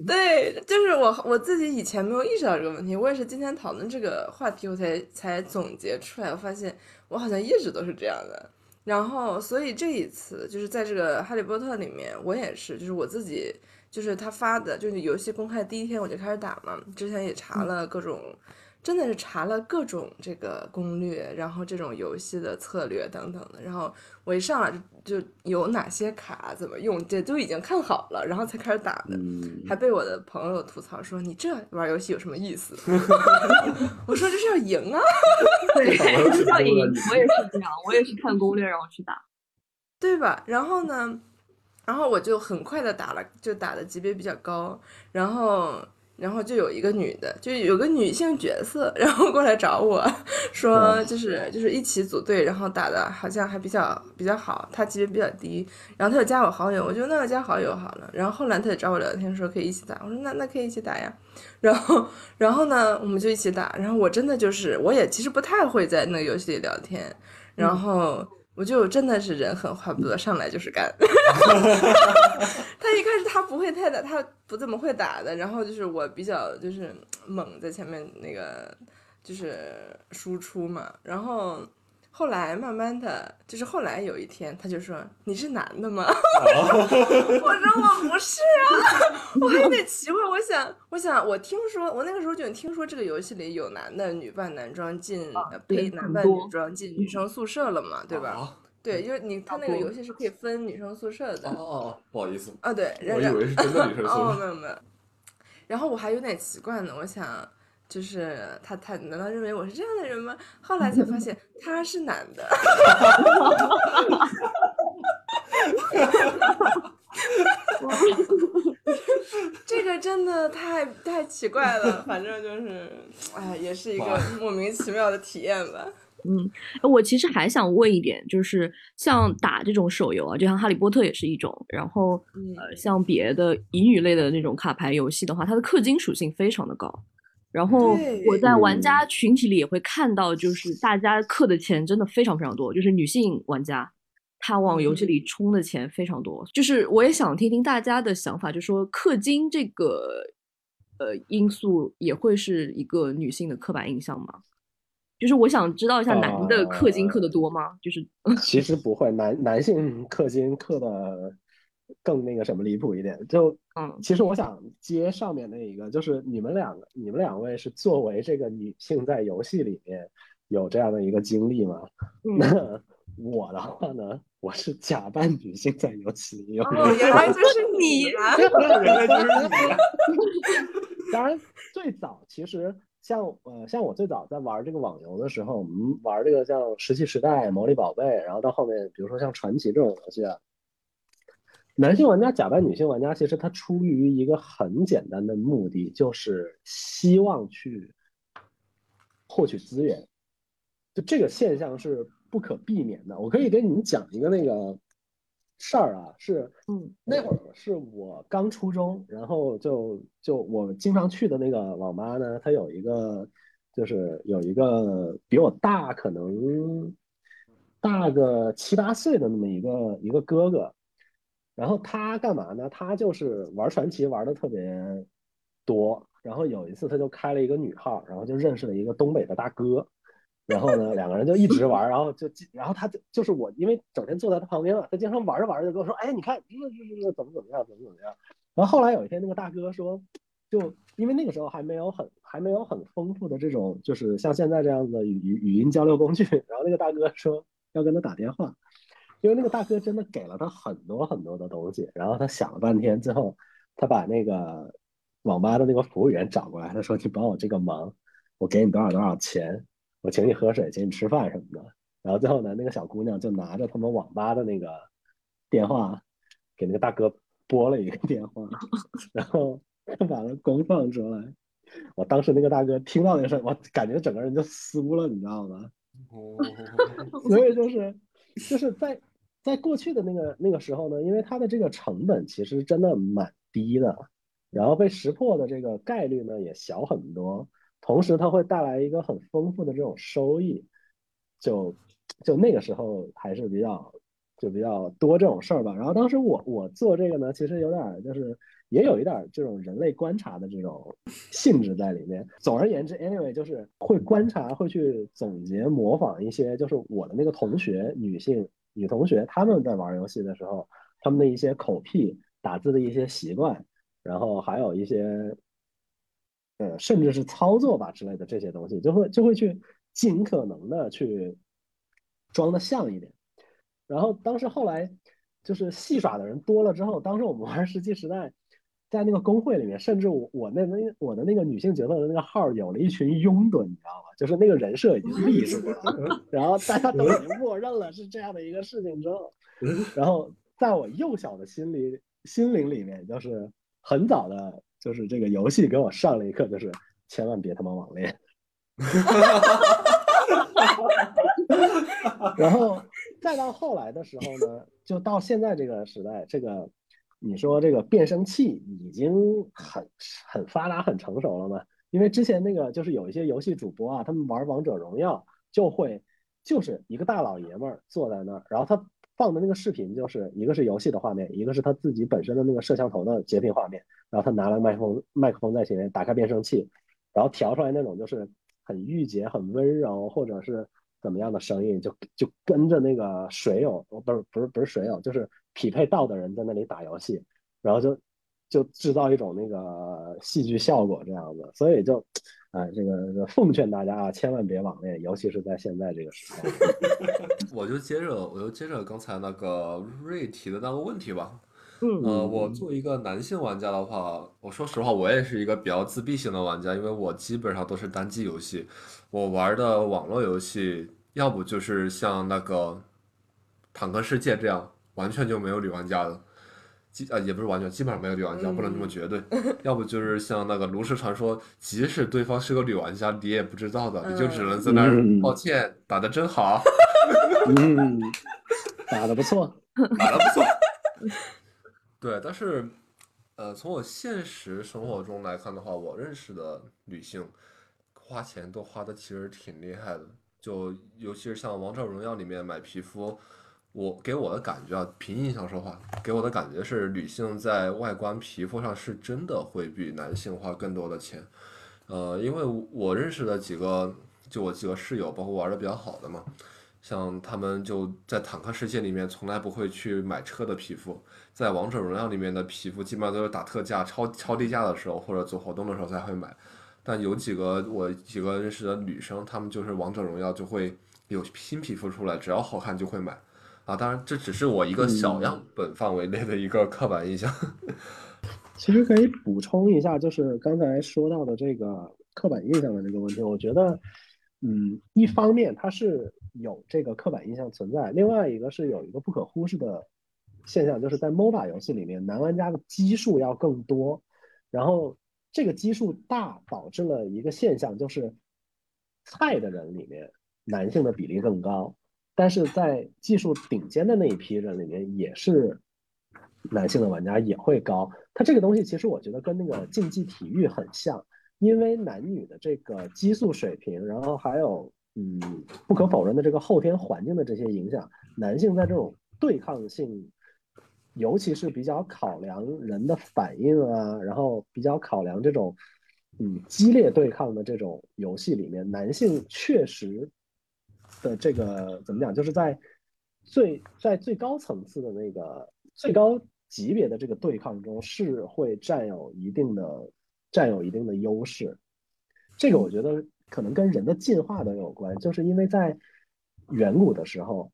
对，就是我我自己以前没有意识到这个问题，我也是今天讨论这个话题，我才才总结出来，我发现我好像一直都是这样的。然后，所以这一次就是在这个《哈利波特》里面，我也是，就是我自己，就是他发的，就是游戏公开第一天我就开始打嘛，之前也查了各种。真的是查了各种这个攻略，然后这种游戏的策略等等的，然后我一上来就就有哪些卡怎么用，这都已经看好了，然后才开始打的，还被我的朋友吐槽说你这玩游戏有什么意思？我说这是要赢啊，对，是要赢，我也是这样，我也是看攻略然后去打，对吧？然后呢，然后我就很快的打了，就打的级别比较高，然后。然后就有一个女的，就有个女性角色，然后过来找我说，就是就是一起组队，然后打的好像还比较比较好，她级别比较低，然后她就加我好友，我就那个加好友好了。然后后来她就找我聊天，说可以一起打，我说那那可以一起打呀。然后然后呢，我们就一起打。然后我真的就是我也其实不太会在那个游戏里聊天，然后。我就真的是人狠话不多，上来就是干。他一开始他不会太打，他不怎么会打的。然后就是我比较就是猛在前面那个就是输出嘛。然后后来慢慢的就是后来有一天他就说你是男的吗？我说我不是啊，我还有点奇怪。我想我想我听说我那个时候就听说这个游戏里有男的女扮男装进呸男扮女装进女生宿舍了嘛，对吧？对，就是你，他那个游戏是可以分女生宿舍的。哦哦，不好意思。啊，对，我以为是真的女生宿舍。哦，没有没有。然后我还有点奇怪呢，我想，就是他他难道认为我是这样的人吗？后来才发现 他是男的。这个真的太太奇。奇怪了，反正就是，哎，也是一个哇莫名其妙的体验吧。嗯，我其实还想问一点，就是像打这种手游啊，就像《哈利波特》也是一种，然后像别的乙女类的那种卡牌游戏的话，它的氪金属性非常的高。然后我在玩嗯家群体里也会看到，就是大家氪的钱真的非常非常多，就是女性玩家，她往游戏里充的钱非常多。就是我也想听听大家的想法，就说氪金这个呃因素也会是一个女性的刻板印象吗？就是我想知道一下男的氪金氪的多吗？就是其实不会，男男性氪金氪的更那个什么离谱一点。就嗯其实我想接上面那一个，就是你们两个，你们两位是作为这个女性在游戏里面有这样的一个经历吗？嗯那我的话呢，我是假扮女性在游戏里有。哦，原来就是你啊！原来就是你。当然，最早其实像呃像我最早在玩这个网游的时候，我们玩这个像《石器时代》《魔力宝贝》，然后到后面比如说像传奇这种游戏啊，男性玩家假扮女性玩家，其实他出于一个很简单的目的，就是希望去获取资源，就这个现象是不可避免的。我可以给你们讲一个那个事儿啊，是嗯那会儿是我刚初中，然后就就我经常去的那个网吧呢，它有一个就是有一个比我大可能大个七八岁的那么一个一个哥哥，然后他干嘛呢？他就是玩传奇玩的特别多，然后有一次他就开了一个女号，然后就认识了一个东北的大哥，然后呢两个人就一直玩，然后就然后他就就是我，因为整天坐在他旁边嘛，他经常玩着玩着就跟我说，哎，你看这这这这怎么怎么样，怎么怎么样。然后后来有一天那个大哥说，就因为那个时候还没有很还没有很丰富的这种就是像现在这样的语语语音交流工具，然后那个大哥说要跟他打电话。因为那个大哥真的给了他很多很多的东西，然后他想了半天，最后他把那个网吧的那个服务员找过来，他说：“你帮我这个忙，我给你多少多少钱，我请你喝水，请你吃饭什么的。”然后最后呢，那个小姑娘就拿着他们网吧的那个电话，给那个大哥拨了一个电话，然后他把它公放出来。我当时那个大哥听到那声，我感觉整个人就酥了，你知道吗？哦，所以就是就是在在过去的那个那个时候呢，因为它的这个成本其实真的蛮低的，然后被识破的这个概率呢也小很多，同时它会带来一个很丰富的这种收益，就就那个时候还是比较就比较多这种事儿吧。然后当时我我做这个呢，其实有点就是也有一点这种人类观察的这种性质在里面。总而言之，anyway 就是会观察，会去总结、模仿一些，就是我的那个同学，女性女同学，她们在玩游戏的时候，她们的一些口癖、打字的一些习惯，然后还有一些。呃，甚至是操作吧之类的这些东西，就会就会去尽可能的去装的像一点。然后当时后来就是戏耍的人多了之后，当时我们玩《石器时代》，在那个公会里面，甚至我我那那我的那个女性角色的那个号有了一群拥趸，你知道吗？就是那个人设已经立住了，然后大家都已经默认了是这样的一个事情之后，然后在我幼小的心里心灵里面，就是很早的，就是这个游戏给我上了一课，就是千万别他妈网恋。然后再到后来的时候呢，就到现在这个时代，这个你说这个变声器已经很很发达、很成熟了嘛？因为之前那个就是有一些游戏主播啊，他们玩王者荣耀就会就是一个大老爷们儿坐在那儿，然后他放的那个视频就是一个是游戏的画面，一个是他自己本身的那个摄像头的截屏画面，然后他拿了麦克风，麦克风在前面打开变声器，然后调出来那种就是很御姐、很温柔，或者是怎么样的声音，就就跟着那个水友，不是不是不是水友，就是匹配到的人在那里打游戏，然后就就制造一种那个戏剧效果这样子，所以就，哎，这个奉劝大家啊，千万别网恋，尤其是在现在这个时代。我就接着我就接着刚才那个瑞提的那个问题吧。嗯呃，我作为一个男性玩家的话，我说实话，我也是一个比较自闭型的玩家，因为我基本上都是单机游戏，我玩的网络游戏，要不就是像那个《坦克世界》这样，完全就没有女玩家的，基啊也不是完全，基本上没有女玩家，不能这么绝对。要不就是像那个炉石传说，即使对方是个女玩家，你也不知道的，你就只能在那抱歉，打的真好，嗯，打的不错。打的不错。对，但是呃，从我现实生活中来看的话，我认识的女性花钱都花的其实挺厉害的，就尤其是像王者荣耀里面买皮肤。我给我的感觉啊，凭印象说话，给我的感觉是女性在外观皮肤上是真的会比男性花更多的钱。呃，因为我认识的几个，就我几个室友，包括玩的比较好的嘛，像他们就在坦克世界里面从来不会去买车的皮肤，在王者荣耀里面的皮肤基本上都是打特价、超超低价的时候或者做活动的时候才会买。但有几个我几个认识的女生，她们就是王者荣耀就会有新皮肤出来，只要好看就会买。啊，当然这只是我一个小样本范围内的一个刻板印象。其实可以补充一下，就是刚才说到的这个刻板印象的这个问题，我觉得，嗯，一方面它是有这个刻板印象存在，另外一个是有一个不可忽视的现象，就是在 MOBA 游戏里面，男玩家的基数要更多，然后这个基数大导致了一个现象，就是菜的人里面男性的比例更高，但是在技术顶尖的那一批人里面也是。男性的玩家也会高，它这个东西其实我觉得跟那个竞技体育很像，因为男女的这个激素水平，然后还有嗯不可否认的这个后天环境的这些影响，男性在这种对抗性，尤其是比较考量人的反应啊，然后比较考量这种嗯激烈对抗的这种游戏里面，男性确实的这个怎么讲，就是在最在最高层次的那个。最高级别的这个对抗中是会占有一定的占有一定的优势，这个我觉得可能跟人的进化都有关，就是因为在远古的时候，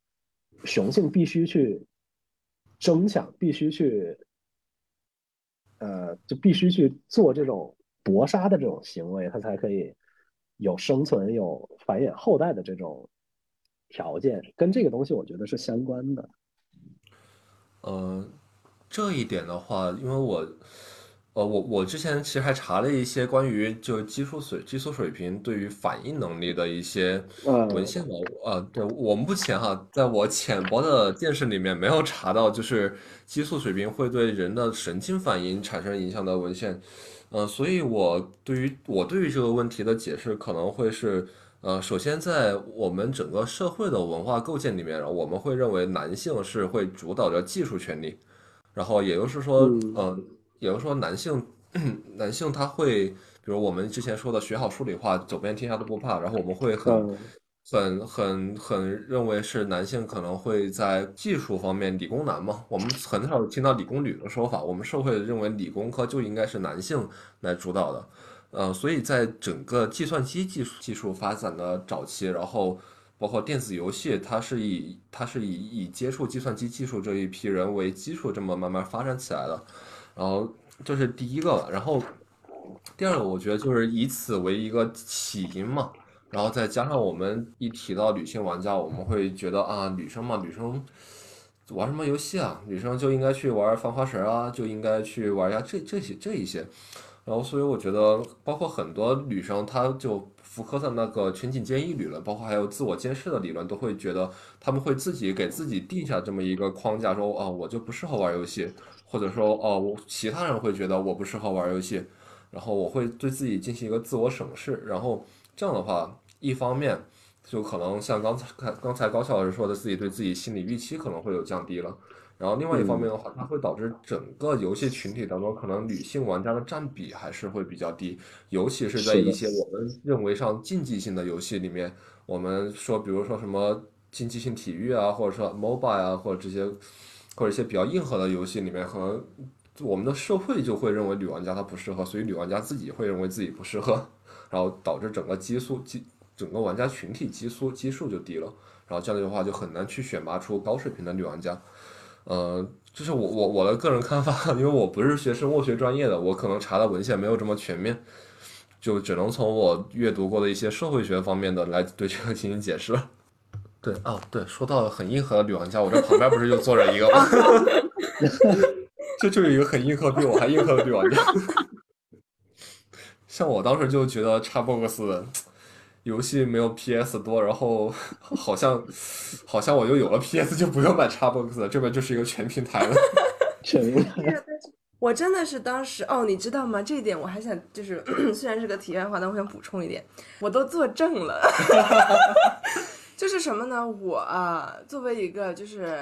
雄性必须去争抢，必须去呃就必须去做这种搏杀的这种行为，它才可以有生存、有繁衍后代的这种条件，跟这个东西我觉得是相关的。呃，这一点的话，因为我，呃，我我之前其实还查了一些关于就激素水激素水平对于反应能力的一些文献嘛，呃，对我目前哈，在我浅薄的见识里面没有查到就是激素水平会对人的神经反应产生影响的文献，呃，所以我对于我对于这个问题的解释可能会是。呃，首先在我们整个社会的文化构建里面，我们会认为男性是会主导着技术权利，然后也就是说，呃，也就是说男性，男性他会，比如我们之前说的学好数理化，走遍天下都不怕，然后我们会很、很、很、很认为是男性可能会在技术方面理工男嘛，我们很少听到理工女的说法，我们社会认为理工科就应该是男性来主导的。呃，所以在整个计算机技术技术发展的早期，然后包括电子游戏，它是以它是以以接触计算机技术这一批人为基础，这么慢慢发展起来的。然后这是第一个，然后第二个，我觉得就是以此为一个起因嘛，然后再加上我们一提到女性玩家，我们会觉得啊，女生嘛，女生玩什么游戏啊？女生就应该去玩翻花绳啊，就应该去玩一下这这些这一些。然后，所以我觉得，包括很多女生，她就复刻的那个全景监狱理论，包括还有自我监视的理论，都会觉得他们会自己给自己定下这么一个框架，说啊，我就不适合玩游戏，或者说哦，其他人会觉得我不适合玩游戏，然后我会对自己进行一个自我审视，然后这样的话，一方面就可能像刚才刚才高校老师说的，自己对自己心理预期可能会有降低了。然后另外一方面的话，它会导致整个游戏群体当中，可能女性玩家的占比还是会比较低，尤其是在一些我们认为上竞技性的游戏里面，我们说，比如说什么竞技性体育啊，或者说 MOBA 啊，或者这些，或者一些比较硬核的游戏里面，可能我们的社会就会认为女玩家她不适合，所以女玩家自己会认为自己不适合，然后导致整个激素激整个玩家群体激素基数就低了，然后这样的话就很难去选拔出高水平的女玩家。呃，这是我我我的个人看法，因为我不是学生物学专业的，我可能查的文献没有这么全面，就只能从我阅读过的一些社会学方面的来对这个进行解释了。对，哦，对，说到很硬核的女玩家，我这旁边不是就坐着一个吗？这就是一个很硬核比我还硬核的女玩家。像我当时就觉得 Xbox 游戏没有 PS 多，然后好像好像我就有了 PS 就不用买 Xbox 了，这边就是一个全平台了。全平台。我真的是当时哦，你知道吗？这一点我还想就是，虽然是个题外话，但我想补充一点，我都作证了。就是什么呢？我，作为一个就是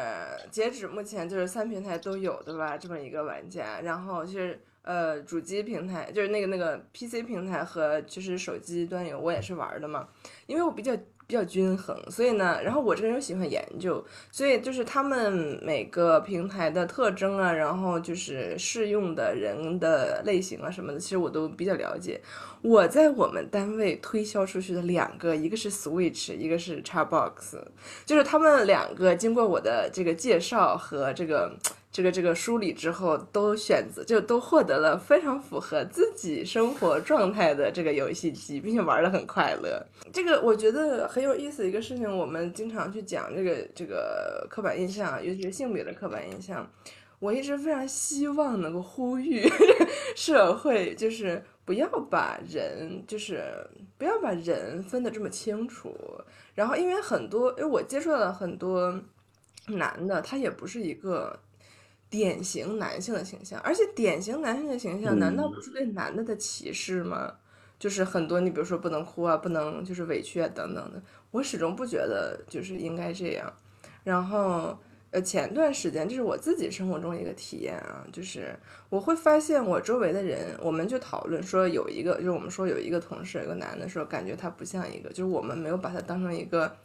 截止目前就是三平台都有的吧，这么一个玩家，然后其实呃主机平台就是那个那个 PC 平台和就是手机端游我也是玩的嘛，因为我比较比较均衡，所以呢，然后我这个人又喜欢研究，所以就是他们每个平台的特征啊，然后就是适用的人的类型啊什么的，其实我都比较了解。我在我们单位推销出去的两个，一个是 Switch，一个是 Xbox，就是他们两个经过我的这个介绍和这个这个这个梳理之后，都选择就都获得了非常符合自己生活状态的这个游戏机，并且玩的很快乐。这个我觉得很有意思一个事情，我们经常去讲这个这个刻板印象，尤其是性别的刻板印象。我一直非常希望能够呼吁 社会，就是不要把人，就是不要把人分得这么清楚。然后，因为很多，因为我接触到了很多男的，他也不是一个典型男性的形象，而且典型男性的形象，难道不是对男的的歧视吗？就是很多，你比如说不能哭啊，不能就是委屈啊等等的，我始终不觉得就是应该这样。然后。呃，前段时间这是我自己生活中一个体验啊，就是我会发现我周围的人，我们就讨论说有一个，就是我们说有一个同事，有个男的说感觉他不像一个，就是我们没有把他当成一个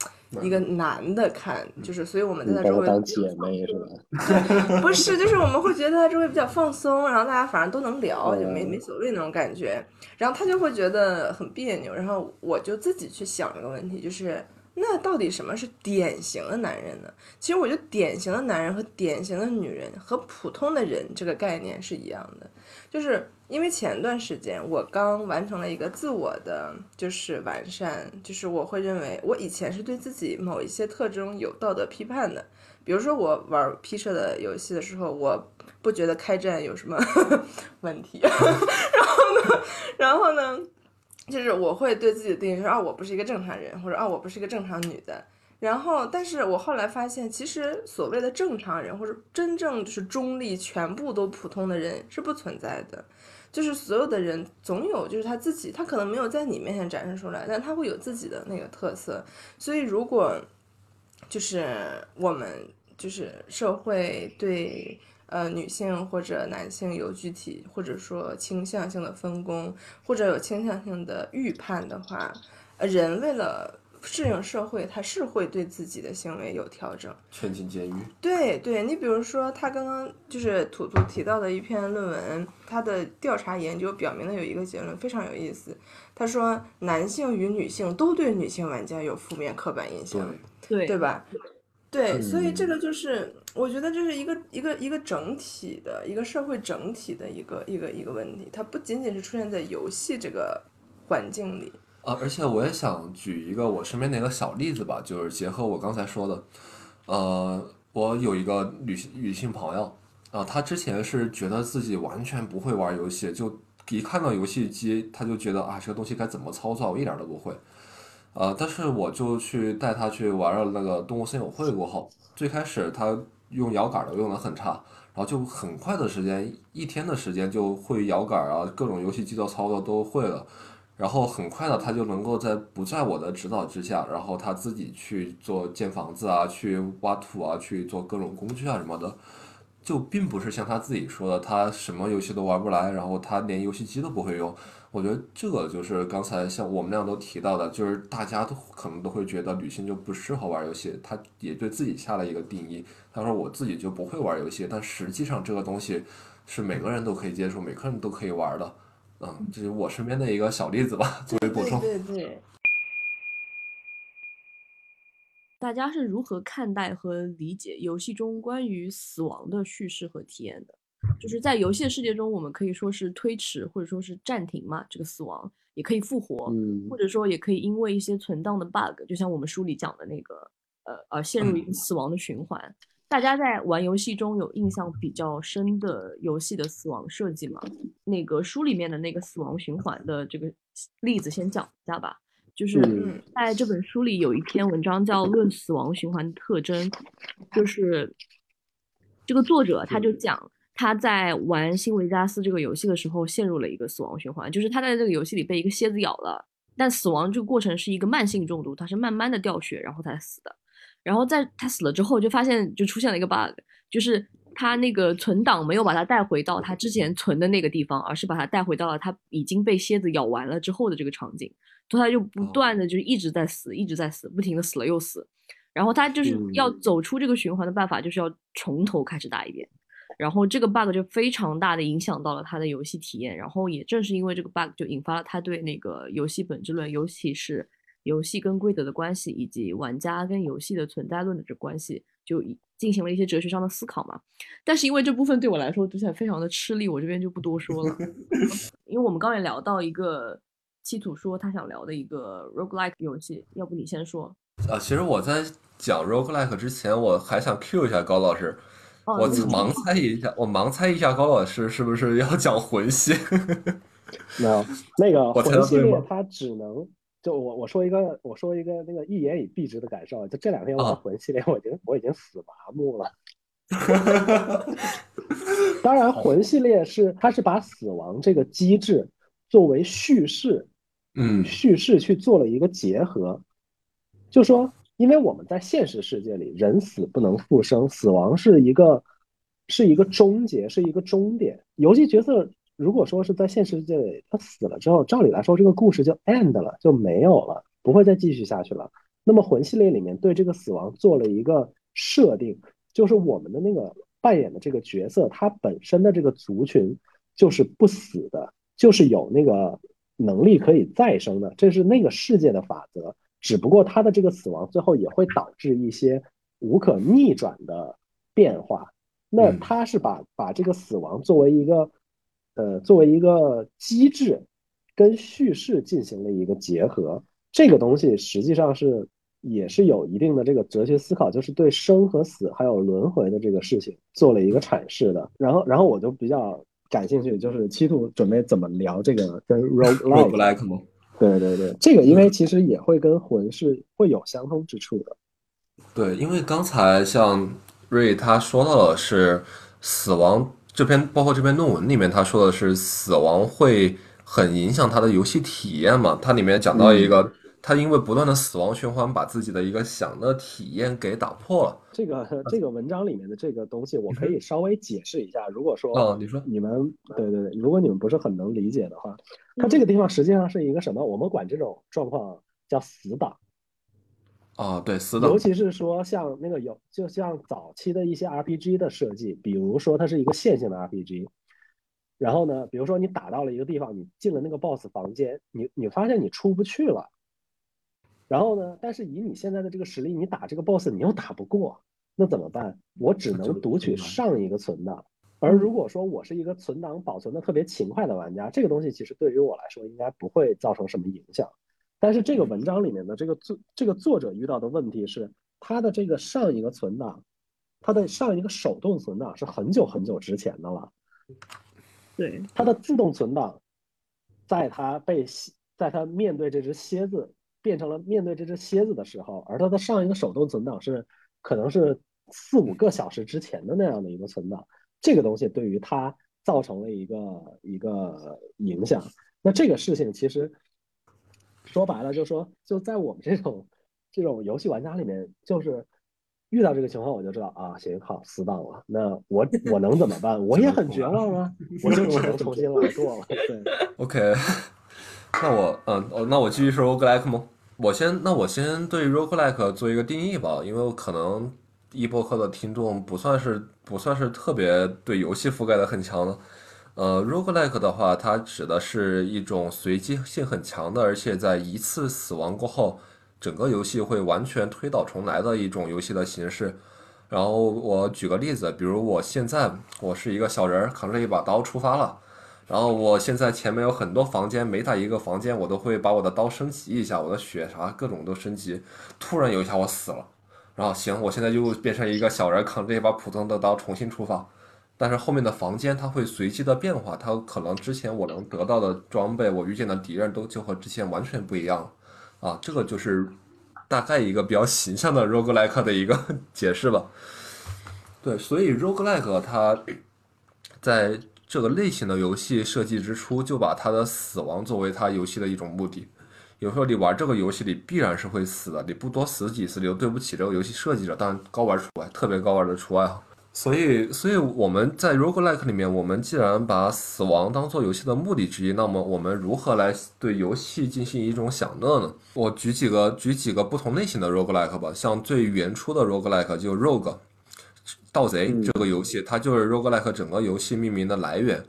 一个男的看，就是所以我们在他周围当姐妹是吧？不是，就是我们会觉得他周围比较放松，然后大家反正都能聊，就没没所谓那种感觉，然后他就会觉得很别扭，然后我就自己去想一个问题，就是。那到底什么是典型的男人呢？其实我觉得典型的男人和典型的女人和普通的人这个概念是一样的，就是因为前段时间我刚完成了一个自我的就是完善，就是我会认为我以前是对自己某一些特征有道德批判的，比如说我玩 P 社的游戏的时候，我不觉得开战有什么 问题，然后呢，然后呢？就是我会对自己的定义说啊，我不是一个正常人，或者啊，我不是一个正常女的。然后，但是我后来发现，其实所谓的正常人，或者真正就是中立、全部都普通的人是不存在的。就是所有的人总有就是他自己，他可能没有在你面前展示出来，但他会有自己的那个特色。所以，如果就是我们就是社会对。呃，女性或者男性有具体或者说倾向性的分工，或者有倾向性的预判的话，呃，人为了适应社会，他是会对自己的行为有调整。劝进监狱。对对，你比如说他刚刚就是图图提到的一篇论文，他的调查研究表明的有一个结论非常有意思，他说男性与女性都对女性玩家有负面刻板印象，对对吧？对，所以这个就是我觉得这是一个一个一个整体的一个社会整体的一个一个一个问题，它不仅仅是出现在游戏这个环境里啊。而且我也想举一个我身边的一个小例子吧，就是结合我刚才说的，呃，我有一个女性女性朋友啊，她之前是觉得自己完全不会玩游戏，就一看到游戏机，她就觉得啊，这个东西该怎么操作，我一点都不会。呃，但是我就去带她去玩了那个动物森友会过后，最开始她用摇杆都用的很差，然后就很快的时间，一天的时间就会摇杆啊，各种游戏机的操作都会了，然后很快的他就能够在不在我的指导之下，然后他自己去做建房子啊，去挖土啊，去做各种工具啊什么的。就并不是像他自己说的，他什么游戏都玩不来，然后他连游戏机都不会用。我觉得这个就是刚才像我们俩都提到的，就是大家都可能都会觉得女性就不适合玩游戏，他也对自己下了一个定义。他说我自己就不会玩游戏，但实际上这个东西是每个人都可以接受，每个人都可以玩的。嗯，这是我身边的一个小例子吧，作为补充。对对。大家是如何看待和理解游戏中关于死亡的叙事和体验的？就是在游戏的世界中，我们可以说是推迟或者说是暂停嘛，这个死亡也可以复活，或者说也可以因为一些存档的 bug，就像我们书里讲的那个，呃而，陷入一个死亡的循环。大家在玩游戏中有印象比较深的游戏的死亡设计吗？那个书里面的那个死亡循环的这个例子先讲一下吧。就是嗯在这本书里有一篇文章叫《论死亡循环的特征》，就是这个作者他就讲他在玩新维加斯这个游戏的时候陷入了一个死亡循环，就是他在这个游戏里被一个蝎子咬了，但死亡这个过程是一个慢性中毒，他是慢慢的掉血然后才死的。然后在他死了之后，就发现就出现了一个 bug，就是他那个存档没有把他带回到他之前存的那个地方，而是把他带回到了他已经被蝎子咬完了之后的这个场景。所以他就不断的就一直在死，一直在死，不停的死了又死。然后他就是要嗯走出这个循环的办法，就是要从头开始打一遍。然后这个 bug 就非常大的影响到了他的游戏体验。然后也正是因为这个 bug，就引发了他对那个游戏本质论，尤其是游戏跟规则的关系，以及玩家跟游戏的存在论的这关系，就以进行了一些哲学上的思考嘛。但是因为这部分对我来说读起来非常的吃力，我这边就不多说了。因为我们刚也聊到一个七土说他想聊的一个 roguelike 游戏，要不你先说？啊，其实我在讲 roguelike 之前，我还想 Q 一下高老师，哦我盲猜一下，我盲猜一下高老师是不是要讲魂系？没有那个 魂系列它只能就我我说一个我说一个那个一言以蔽之的感受，就这两天玩啊魂系列，我已经我已经死麻木了。当然，魂系列是它是把死亡这个机制作为叙事嗯叙事去做了一个结合，就说，因为我们在现实世界里，人死不能复生，死亡是一个是一个终结，是一个终点。游戏角色如果说是在现实世界里，他死了之后，照理来说这个故事就 end 了，就没有了，不会再继续下去了。那么魂系列里面对这个死亡做了一个设定，就是我们的那个扮演的这个角色，他本身的这个族群就是不死的，就是有那个能力可以再生的，这是那个世界的法则。只不过他的这个死亡最后也会导致一些无可逆转的变化。那嗯他是把把这个死亡作为一个呃作为一个机制跟叙事进行了一个结合。这个东西实际上是也是有一定的这个哲学思考，就是对生和死还有轮回的这个事情做了一个阐释的。然后，然后我就比较感兴趣，就是七兔准备怎么聊这个跟 roguelike。，roguelike 吗？对对对，这个因为其实也会跟魂是会有相通之处的。对，因为刚才像瑞他说到的是死亡这篇，包括这篇论文里面他说的是死亡会很影响他的游戏体验嘛。它里面讲到一个，他因为不断的死亡循环，把自己的一个想的体验给打破了。这个这个文章里面的这个东西，我可以稍微解释一下。如果说哦，你说，你们对对对，如果你们不是很能理解的话，它这个地方实际上是一个什么？我们管这种状况叫死党。哦，对，死党尤，其是说像那个有，就像早期的一些 RPG 的设计，比如说它是一个线性的 RPG，然后呢，比如说你打到了一个地方，你进了那个 BOSS 房间，你你发现你出不去了，然后呢，但是以你现在的这个实力，你打这个 BOSS 你又打不过，那怎么办？我只能读取上一个存档。而如果说我是一个存档保存的特别勤快的玩家，这个东西其实对于我来说应该不会造成什么影响。但是这个文章里面的这个作这个作者遇到的问题是，他的这个上一个存档，他的上一个手动存档是很久很久之前的了，对，他的自动存档，在他被在他面对这只蝎子变成了面对这只蝎子的时候，而他的上一个手动存档是可能是四五个小时之前的那样的一个存档，这个东西对于他造成了一个一个影响。那这个事情其实说白了，就是说就在我们这种这种游戏玩家里面，就是遇到这个情况，我就知道啊，行，好，死党了。那我 我能怎么办？我也很绝望啊，我就只能重新来过了。对，OK，那我嗯哦，那我继续说 roguelike 吗？我先，那我先对 roguelike 做一个定义吧，因为我可能一播客的听众不算是不算是特别对游戏覆盖的很强的。呃，roguelike 的话，它指的是一种随机性很强的，而且在一次死亡过后，整个游戏会完全推倒重来的一种游戏的形式。然后我举个例子，比如我现在我是一个小人，扛着一把刀出发了。然后我现在前面有很多房间，每打一个房间，我都会把我的刀升级一下，我的血啥各种都升级。突然有一下我死了，然后行，我现在就变成一个小人，扛着一把普通的刀重新出发。但是后面的房间它会随机的变化，它可能之前我能得到的装备，我遇见的敌人都就和之前完全不一样啊。这个就是大概一个比较形象的 roguelike 的一个 解释吧。对，所以 roguelike 它在这个类型的游戏设计之初，就把它的死亡作为它游戏的一种目的。有时候你玩这个游戏里必然是会死的，你不多死几次，你就对不起这个游戏设计者。当然高玩除外，特别高玩的除外哈。所以，所以我们在 roguelike 里面，我们既然把死亡当做游戏的目的之一，那么我们如何来对游戏进行一种享乐呢？我举几个举几个不同类型的 roguelike 吧，像最原初的 roguelike 就 rogue 盗贼这个游戏，它就是 roguelike 整个游戏命名的来源。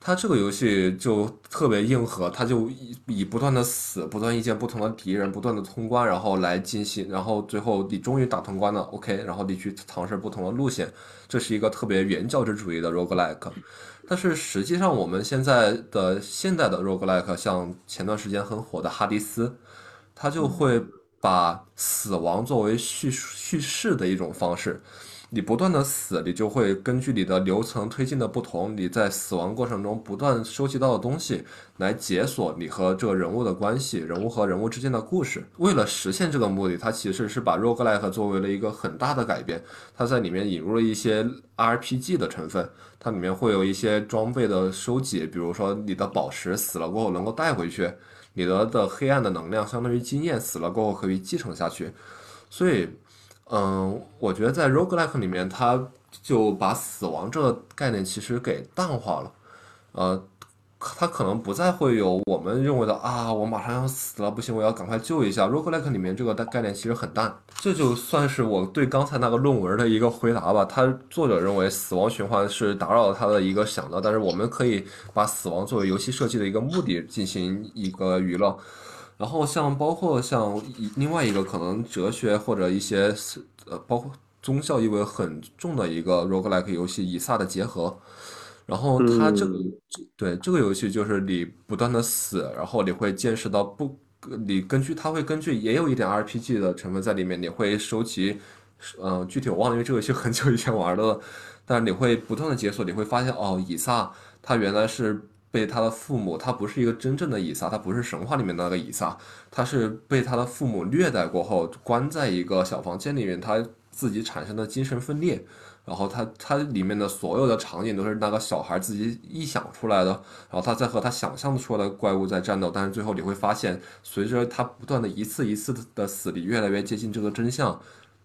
它这个游戏就特别硬核，它就以以不断的死，不断遇见不同的敌人，不断的通关，然后来进行，然后最后你终于打通关了，OK，然后你去尝试不同的路线，这是一个特别原教旨主义的 roguelike。但是实际上我们现在的现代的 roguelike，像前段时间很火的哈迪斯，它就会把死亡作为叙叙事的一种方式。你不断的死，你就会根据你的流程推进的不同，你在死亡过程中不断收集到的东西，来解锁你和这个人物的关系，人物和人物之间的故事。为了实现这个目的，它其实是把 roguelike 作为了一个很大的改变。它在里面引入了一些 RPG 的成分，它里面会有一些装备的收集，比如说你的宝石死了过后能够带回去，你的的黑暗的能量相当于经验死了过后可以继承下去，所以。嗯，我觉得在 roguelike 里面，它就把死亡这个概念其实给淡化了，呃，它可能不再会有我们认为的啊，我马上要死了，不行，我要赶快救一下。roguelike 里面这个概念其实很淡，这就算是我对刚才那个论文的一个回答吧。他作者认为死亡循环是打扰他的一个想到，但是我们可以把死亡作为游戏设计的一个目的进行一个娱乐。然后像包括像另外一个可能哲学或者一些呃包括宗教意味很重的一个 roguelike 游戏《以撒的结合》，然后它这个对这个游戏就是你不断的死，然后你会见识到不，你根据它会根据也有一点 RPG 的成分在里面，你会收集，嗯具体我忘了，因为这个游戏很久以前玩的，但是你会不断的解锁，你会发现哦以撒他原来是。被他的父母，他不是一个真正的以撒，他不是神话里面那个以撒，他是被他的父母虐待过后，关在一个小房间里面，他自己产生的精神分裂，然后他他里面的所有的场景都是那个小孩自己臆想出来的，然后他在和他想象出来的怪物在战斗，但是最后你会发现，随着他不断的一次一次的死，你越来越接近这个真相，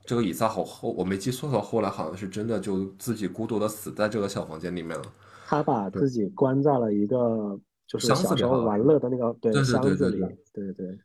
这个以撒后后我没记错的话，后来好像是真的就自己孤独的死在这个小房间里面了。他把自己关在了一个就是小时候玩乐的那个对箱子里，对。对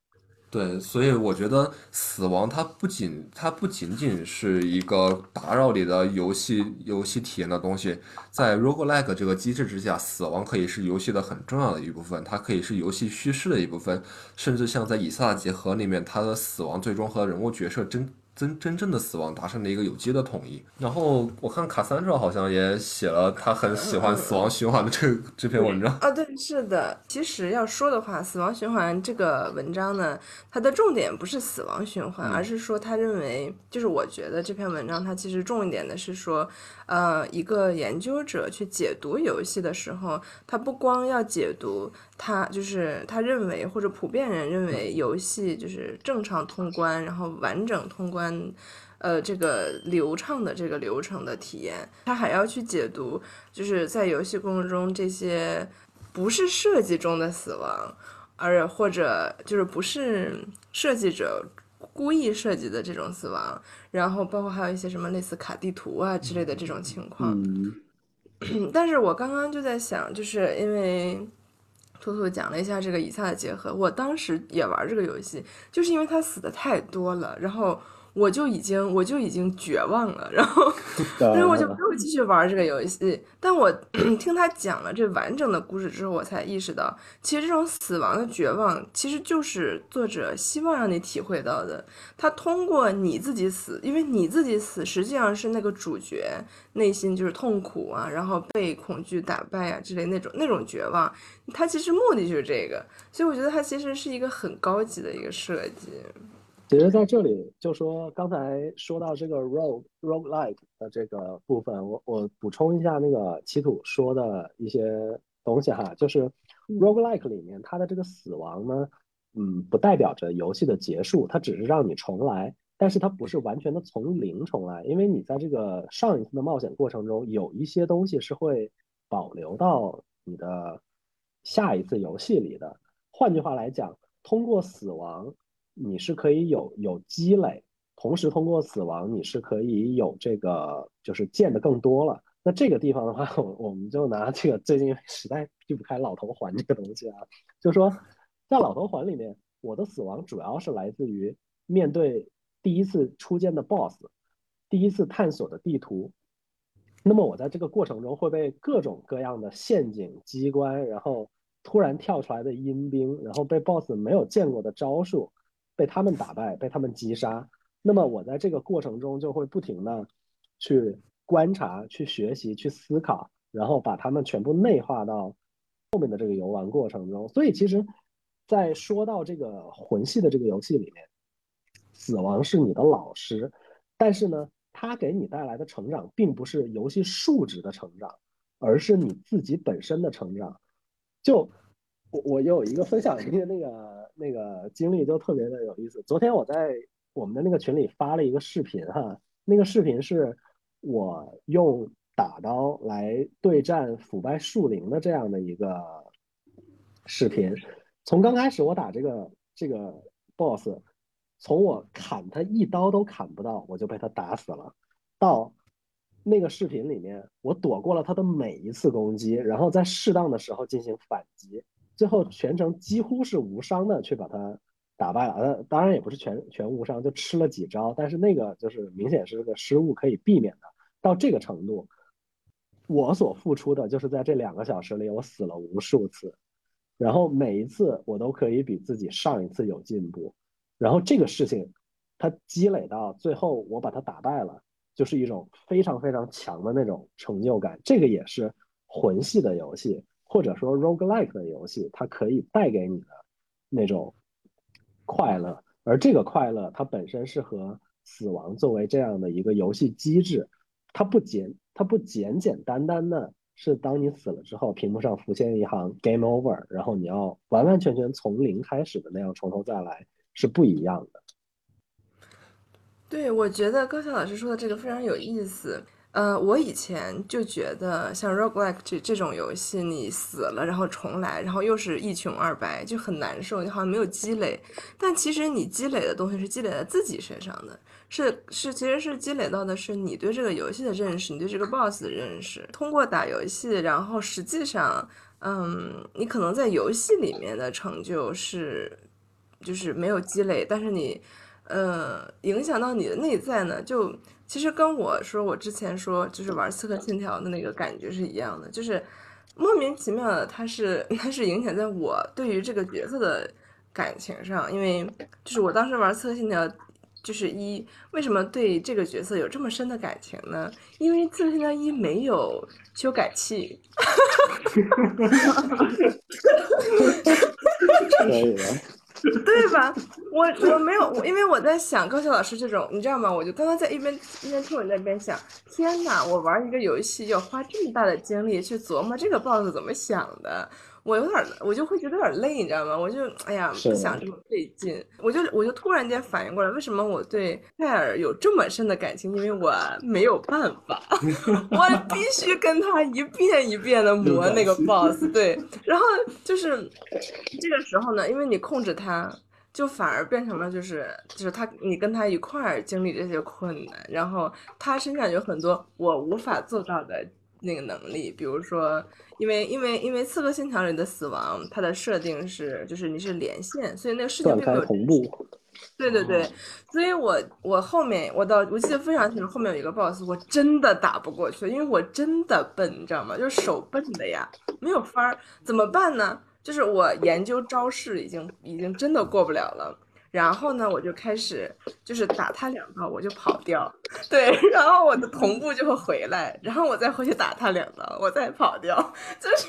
对，所以我觉得死亡它不仅它不仅仅是一个打扰你的游戏游戏体验的东西，在 roguelike 这个机制之下，死亡可以是游戏的很重要的一部分，它可以是游戏叙事的一部分，甚至像在以撒结合里面，它的死亡最终和人物角色真。真真正的死亡达成了一个有机的统一。然后我看卡三舍好像也写了他很喜欢死亡循环的这这篇文章啊，对，是的。其实要说的话，死亡循环这个文章呢，它的重点不是死亡循环，而是说他认为，就是我觉得这篇文章它其实重一点的是说，呃，一个研究者去解读游戏的时候，他不光要解读。他就是他认为，或者普遍人认为，游戏就是正常通关，然后完整通关，呃，这个流畅的这个流程的体验。他还要去解读，就是在游戏过程中这些不是设计中的死亡，而或者就是不是设计者故意设计的这种死亡。然后包括还有一些什么类似卡地图啊之类的这种情况。但是我刚刚就在想，就是因为。兔兔讲了一下这个以撒的结合，我当时也玩这个游戏，就是因为他死的太多了，然后。我就已经我就已经绝望了，然后，然后我就没有继续玩这个游戏。但我 听他讲了这完整的故事之后，我才意识到，其实这种死亡的绝望，其实就是作者希望让你体会到的。他通过你自己死，因为你自己死，实际上是那个主角内心就是痛苦啊，然后被恐惧打败啊之类那种那种绝望。他其实目的就是这个，所以我觉得他其实是一个很高级的一个设计。其实在这里就说刚才说到这个 rogue rogue like 的这个部分，我我补充一下那个奇土说的一些东西哈，就是 rogue like 里面它的这个死亡呢，嗯，不代表着游戏的结束，它只是让你重来，但是它不是完全的从零重来，因为你在这个上一次的冒险过程中，有一些东西是会保留到你的下一次游戏里的。换句话来讲，通过死亡。你是可以有有积累，同时通过死亡，你是可以有这个就是见的更多了。那这个地方的话，我我们就拿这个最近实在避不开老头环这个东西啊，就说在老头环里面，我的死亡主要是来自于面对第一次出现的 BOSS，第一次探索的地图。那么我在这个过程中会被各种各样的陷阱机关，然后突然跳出来的阴兵，然后被 BOSS 没有见过的招数。被他们打败，被他们击杀，那么我在这个过程中就会不停的去观察、去学习、去思考，然后把他们全部内化到后面的这个游玩过程中。所以，其实，在说到这个魂系的这个游戏里面，死亡是你的老师，但是呢，它给你带来的成长并不是游戏数值的成长，而是你自己本身的成长。就我我有一个分享一个那个。那个经历就特别的有意思。昨天我在我们的那个群里发了一个视频哈，那个视频是我用打刀来对战腐败树林的这样的一个视频。从刚开始我打这个这个 boss，从我砍他一刀都砍不到，我就被他打死了，到那个视频里面我躲过了他的每一次攻击，然后在适当的时候进行反击。最后全程几乎是无伤的去把他打败了，呃，当然也不是全全无伤，就吃了几招，但是那个就是明显是个失误可以避免的。到这个程度，我所付出的就是在这两个小时里，我死了无数次，然后每一次我都可以比自己上一次有进步，然后这个事情它积累到最后我把他打败了，就是一种非常非常强的那种成就感。这个也是魂系的游戏。或者说 roguelike 的游戏，它可以带给你的那种快乐，而这个快乐它本身是和死亡作为这样的一个游戏机制，它不简它不简简单单的是当你死了之后，屏幕上浮现一行 game over，然后你要完完全全从零开始的那样从头再来，是不一样的。对，我觉得高晓老师说的这个非常有意思。呃，我以前就觉得像 roguelike 这这种游戏，你死了然后重来，然后又是一穷二白，就很难受，你好像没有积累。但其实你积累的东西是积累在自己身上的，是是，其实是积累到的是你对这个游戏的认识，你对这个 boss 的认识。通过打游戏，然后实际上，嗯，你可能在游戏里面的成就是就是没有积累，但是你，呃，影响到你的内在呢，就。其实跟我说，我之前说就是玩《刺客信条》的那个感觉是一样的，就是莫名其妙的，它是它是影响在我对于这个角色的感情上，因为就是我当时玩《刺客信条》，就是一为什么对这个角色有这么深的感情呢？因为《刺客信条一》没有修改器，对吧？我我没有，因为我在想高晓老师这种，你知道吗？我就刚刚在一边一边听，我那边想，天哪！我玩一个游戏要花这么大的精力去琢磨这个 boss 怎么想的。我有点，我就会觉得有点累，你知道吗？我就哎呀，不想这么费劲。我就我就突然间反应过来，为什么我对泰尔有这么深的感情？因为我没有办法，我必须跟他一遍一遍的磨那个 boss。对，然后就是这个时候呢，因为你控制他，就反而变成了就是就是他，你跟他一块儿经历这些困难，然后他身上有很多我无法做到的那个能力，比如说。因为因为因为刺客信条里的死亡，它的设定是就是你是连线，所以那个事情并没有同步。对对对，所以我我后面我到我记得非常清楚，后面有一个 boss，我真的打不过去，因为我真的笨，你知道吗？就是手笨的呀，没有法儿，怎么办呢？就是我研究招式已经已经真的过不了了。然后呢，我就开始就是打他两刀，我就跑掉，对，然后我的同步就会回来，然后我再回去打他两刀，我再跑掉，就是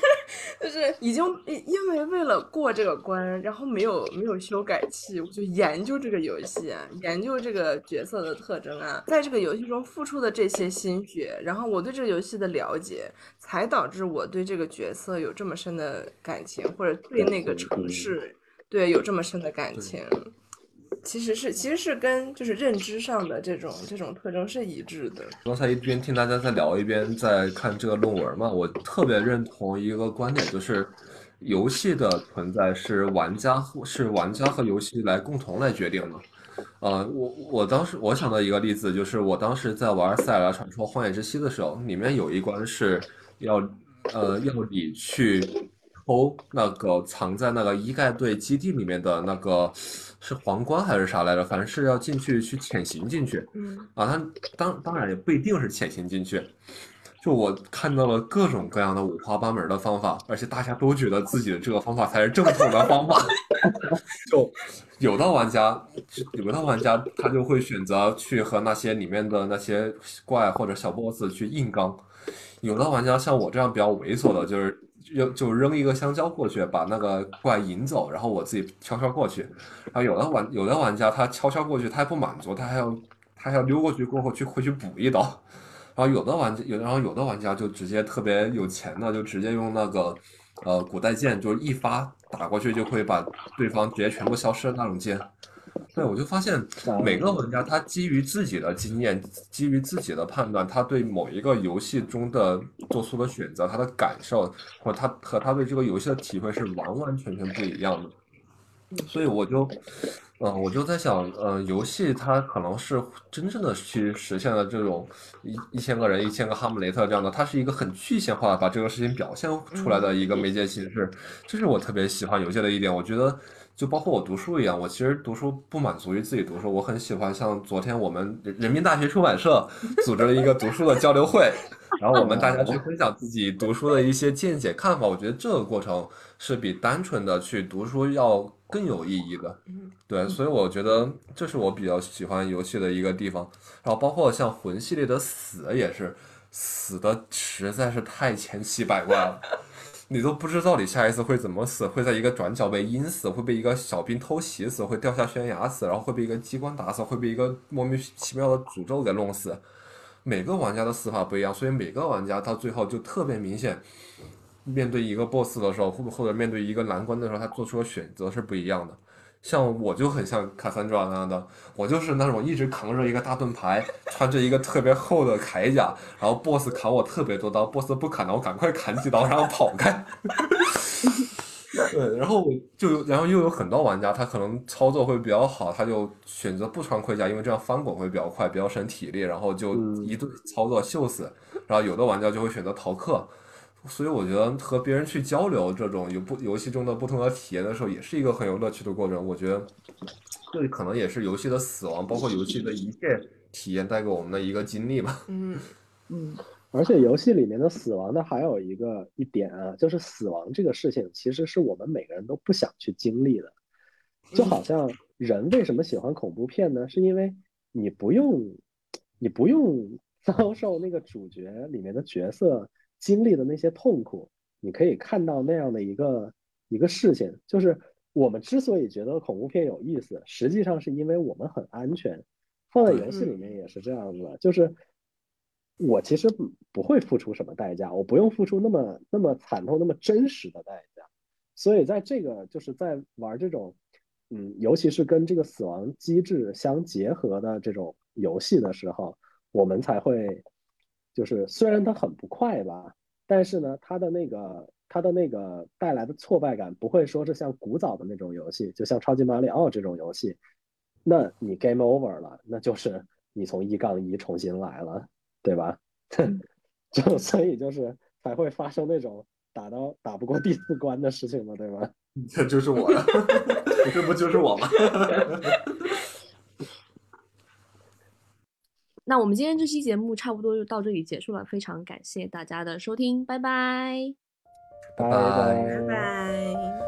就是已经因为为了过这个关，然后没有没有修改器，我就研究这个游戏，研究这个角色的特征啊，在这个游戏中付出的这些心血，然后我对这个游戏的了解，才导致我对这个角色有这么深的感情，或者对那个城市对有这么深的感情。其实是，其实是跟就是认知上的这种这种特征是一致的。刚才一边听大家在聊，一边在看这个论文嘛，我特别认同一个观点，就是游戏的存在是玩家是玩家和游戏来共同来决定的。呃，我我当时我想到一个例子，就是我当时在玩《塞尔达传说：荒野之息》的时候，里面有一关是要呃要你去偷那个藏在那个伊盖队基地里面的那个。是皇冠还是啥来着？反正是要进去去潜行进去。嗯啊，他当当然也不一定是潜行进去。就我看到了各种各样的五花八门的方法，而且大家都觉得自己的这个方法才是正统的方法。就有的玩家，有的玩家他就会选择去和那些里面的那些怪或者小 boss 去硬刚。有的玩家像我这样比较猥琐的，就是。扔就扔一个香蕉过去，把那个怪引走，然后我自己悄悄过去。然后有的玩有的玩家他悄悄过去，他还不满足，他还要他还要溜过去过后去回去补一刀。然后有的玩家有然后有的玩家就直接特别有钱的，就直接用那个呃古代剑，就是一发打过去就会把对方直接全部消失的那种剑。对，我就发现每个玩家他基于自己的经验，基于自己的判断，他对某一个游戏中的做出的选择，他的感受或他和他对这个游戏的体会是完完全全不一样的。所以我就，嗯，我就在想，呃，游戏它可能是真正的去实现了这种一一千个人、一千个哈姆雷特这样的，它是一个很具象化把这个事情表现出来的一个媒介形式。这是我特别喜欢游戏的一点，我觉得。就包括我读书一样，我其实读书不满足于自己读书，我很喜欢像昨天我们人民大学出版社 组织了一个读书的交流会，然后我们大家去分享自己读书的一些见解看法。我觉得这个过程是比单纯的去读书要更有意义的。对，所以我觉得这是我比较喜欢游戏的一个地方。然后包括像魂系列的死也是死的实在是太千奇百怪了。你都不知道你下一次会怎么死，会在一个转角被阴死，会被一个小兵偷袭死，会掉下悬崖死，然后会被一个机关打死，会被一个莫名其妙的诅咒给弄死。每个玩家的死法不一样，所以每个玩家到最后就特别明显，面对一个 boss 的时候，或或者面对一个难关的时候，他做出的选择是不一样的。像我就很像卡三爪那样的，我就是那种一直扛着一个大盾牌，穿着一个特别厚的铠甲，然后 boss 砍我特别多刀，boss 不砍了，我赶快砍几刀，然后跑开。对，然后我就然后又有很多玩家，他可能操作会比较好，他就选择不穿盔甲，因为这样翻滚会比较快，比较省体力，然后就一顿操作秀死。然后有的玩家就会选择逃课。所以我觉得和别人去交流这种有不游戏中的不同的体验的时候，也是一个很有乐趣的过程。我觉得这可能也是游戏的死亡，包括游戏的一切体验带给我们的一个经历吧。嗯 嗯，而且游戏里面的死亡呢，还有一个一点啊，就是死亡这个事情，其实是我们每个人都不想去经历的。就好像人为什么喜欢恐怖片呢？是因为你不用你不用 遭受那个主角里面的角色。经历的那些痛苦，你可以看到那样的一个一个事情，就是我们之所以觉得恐怖片有意思，实际上是因为我们很安全。放在游戏里面也是这样子的，就是我其实不不会付出什么代价，我不用付出那么那么惨痛、那么真实的代价。所以在这个就是在玩这种，嗯，尤其是跟这个死亡机制相结合的这种游戏的时候，我们才会。就是虽然它很不快吧，但是呢，它的那个它的那个带来的挫败感不会说是像古早的那种游戏，就像超级马里奥这种游戏，那你 game over 了，那就是你从一杠一重新来了，对吧？就所以就是才会发生那种打到打不过第四关的事情嘛，对吧？这就是我呀，这不就是我吗？那我们今天这期节目差不多就到这里结束了，非常感谢大家的收听，拜拜，拜拜拜。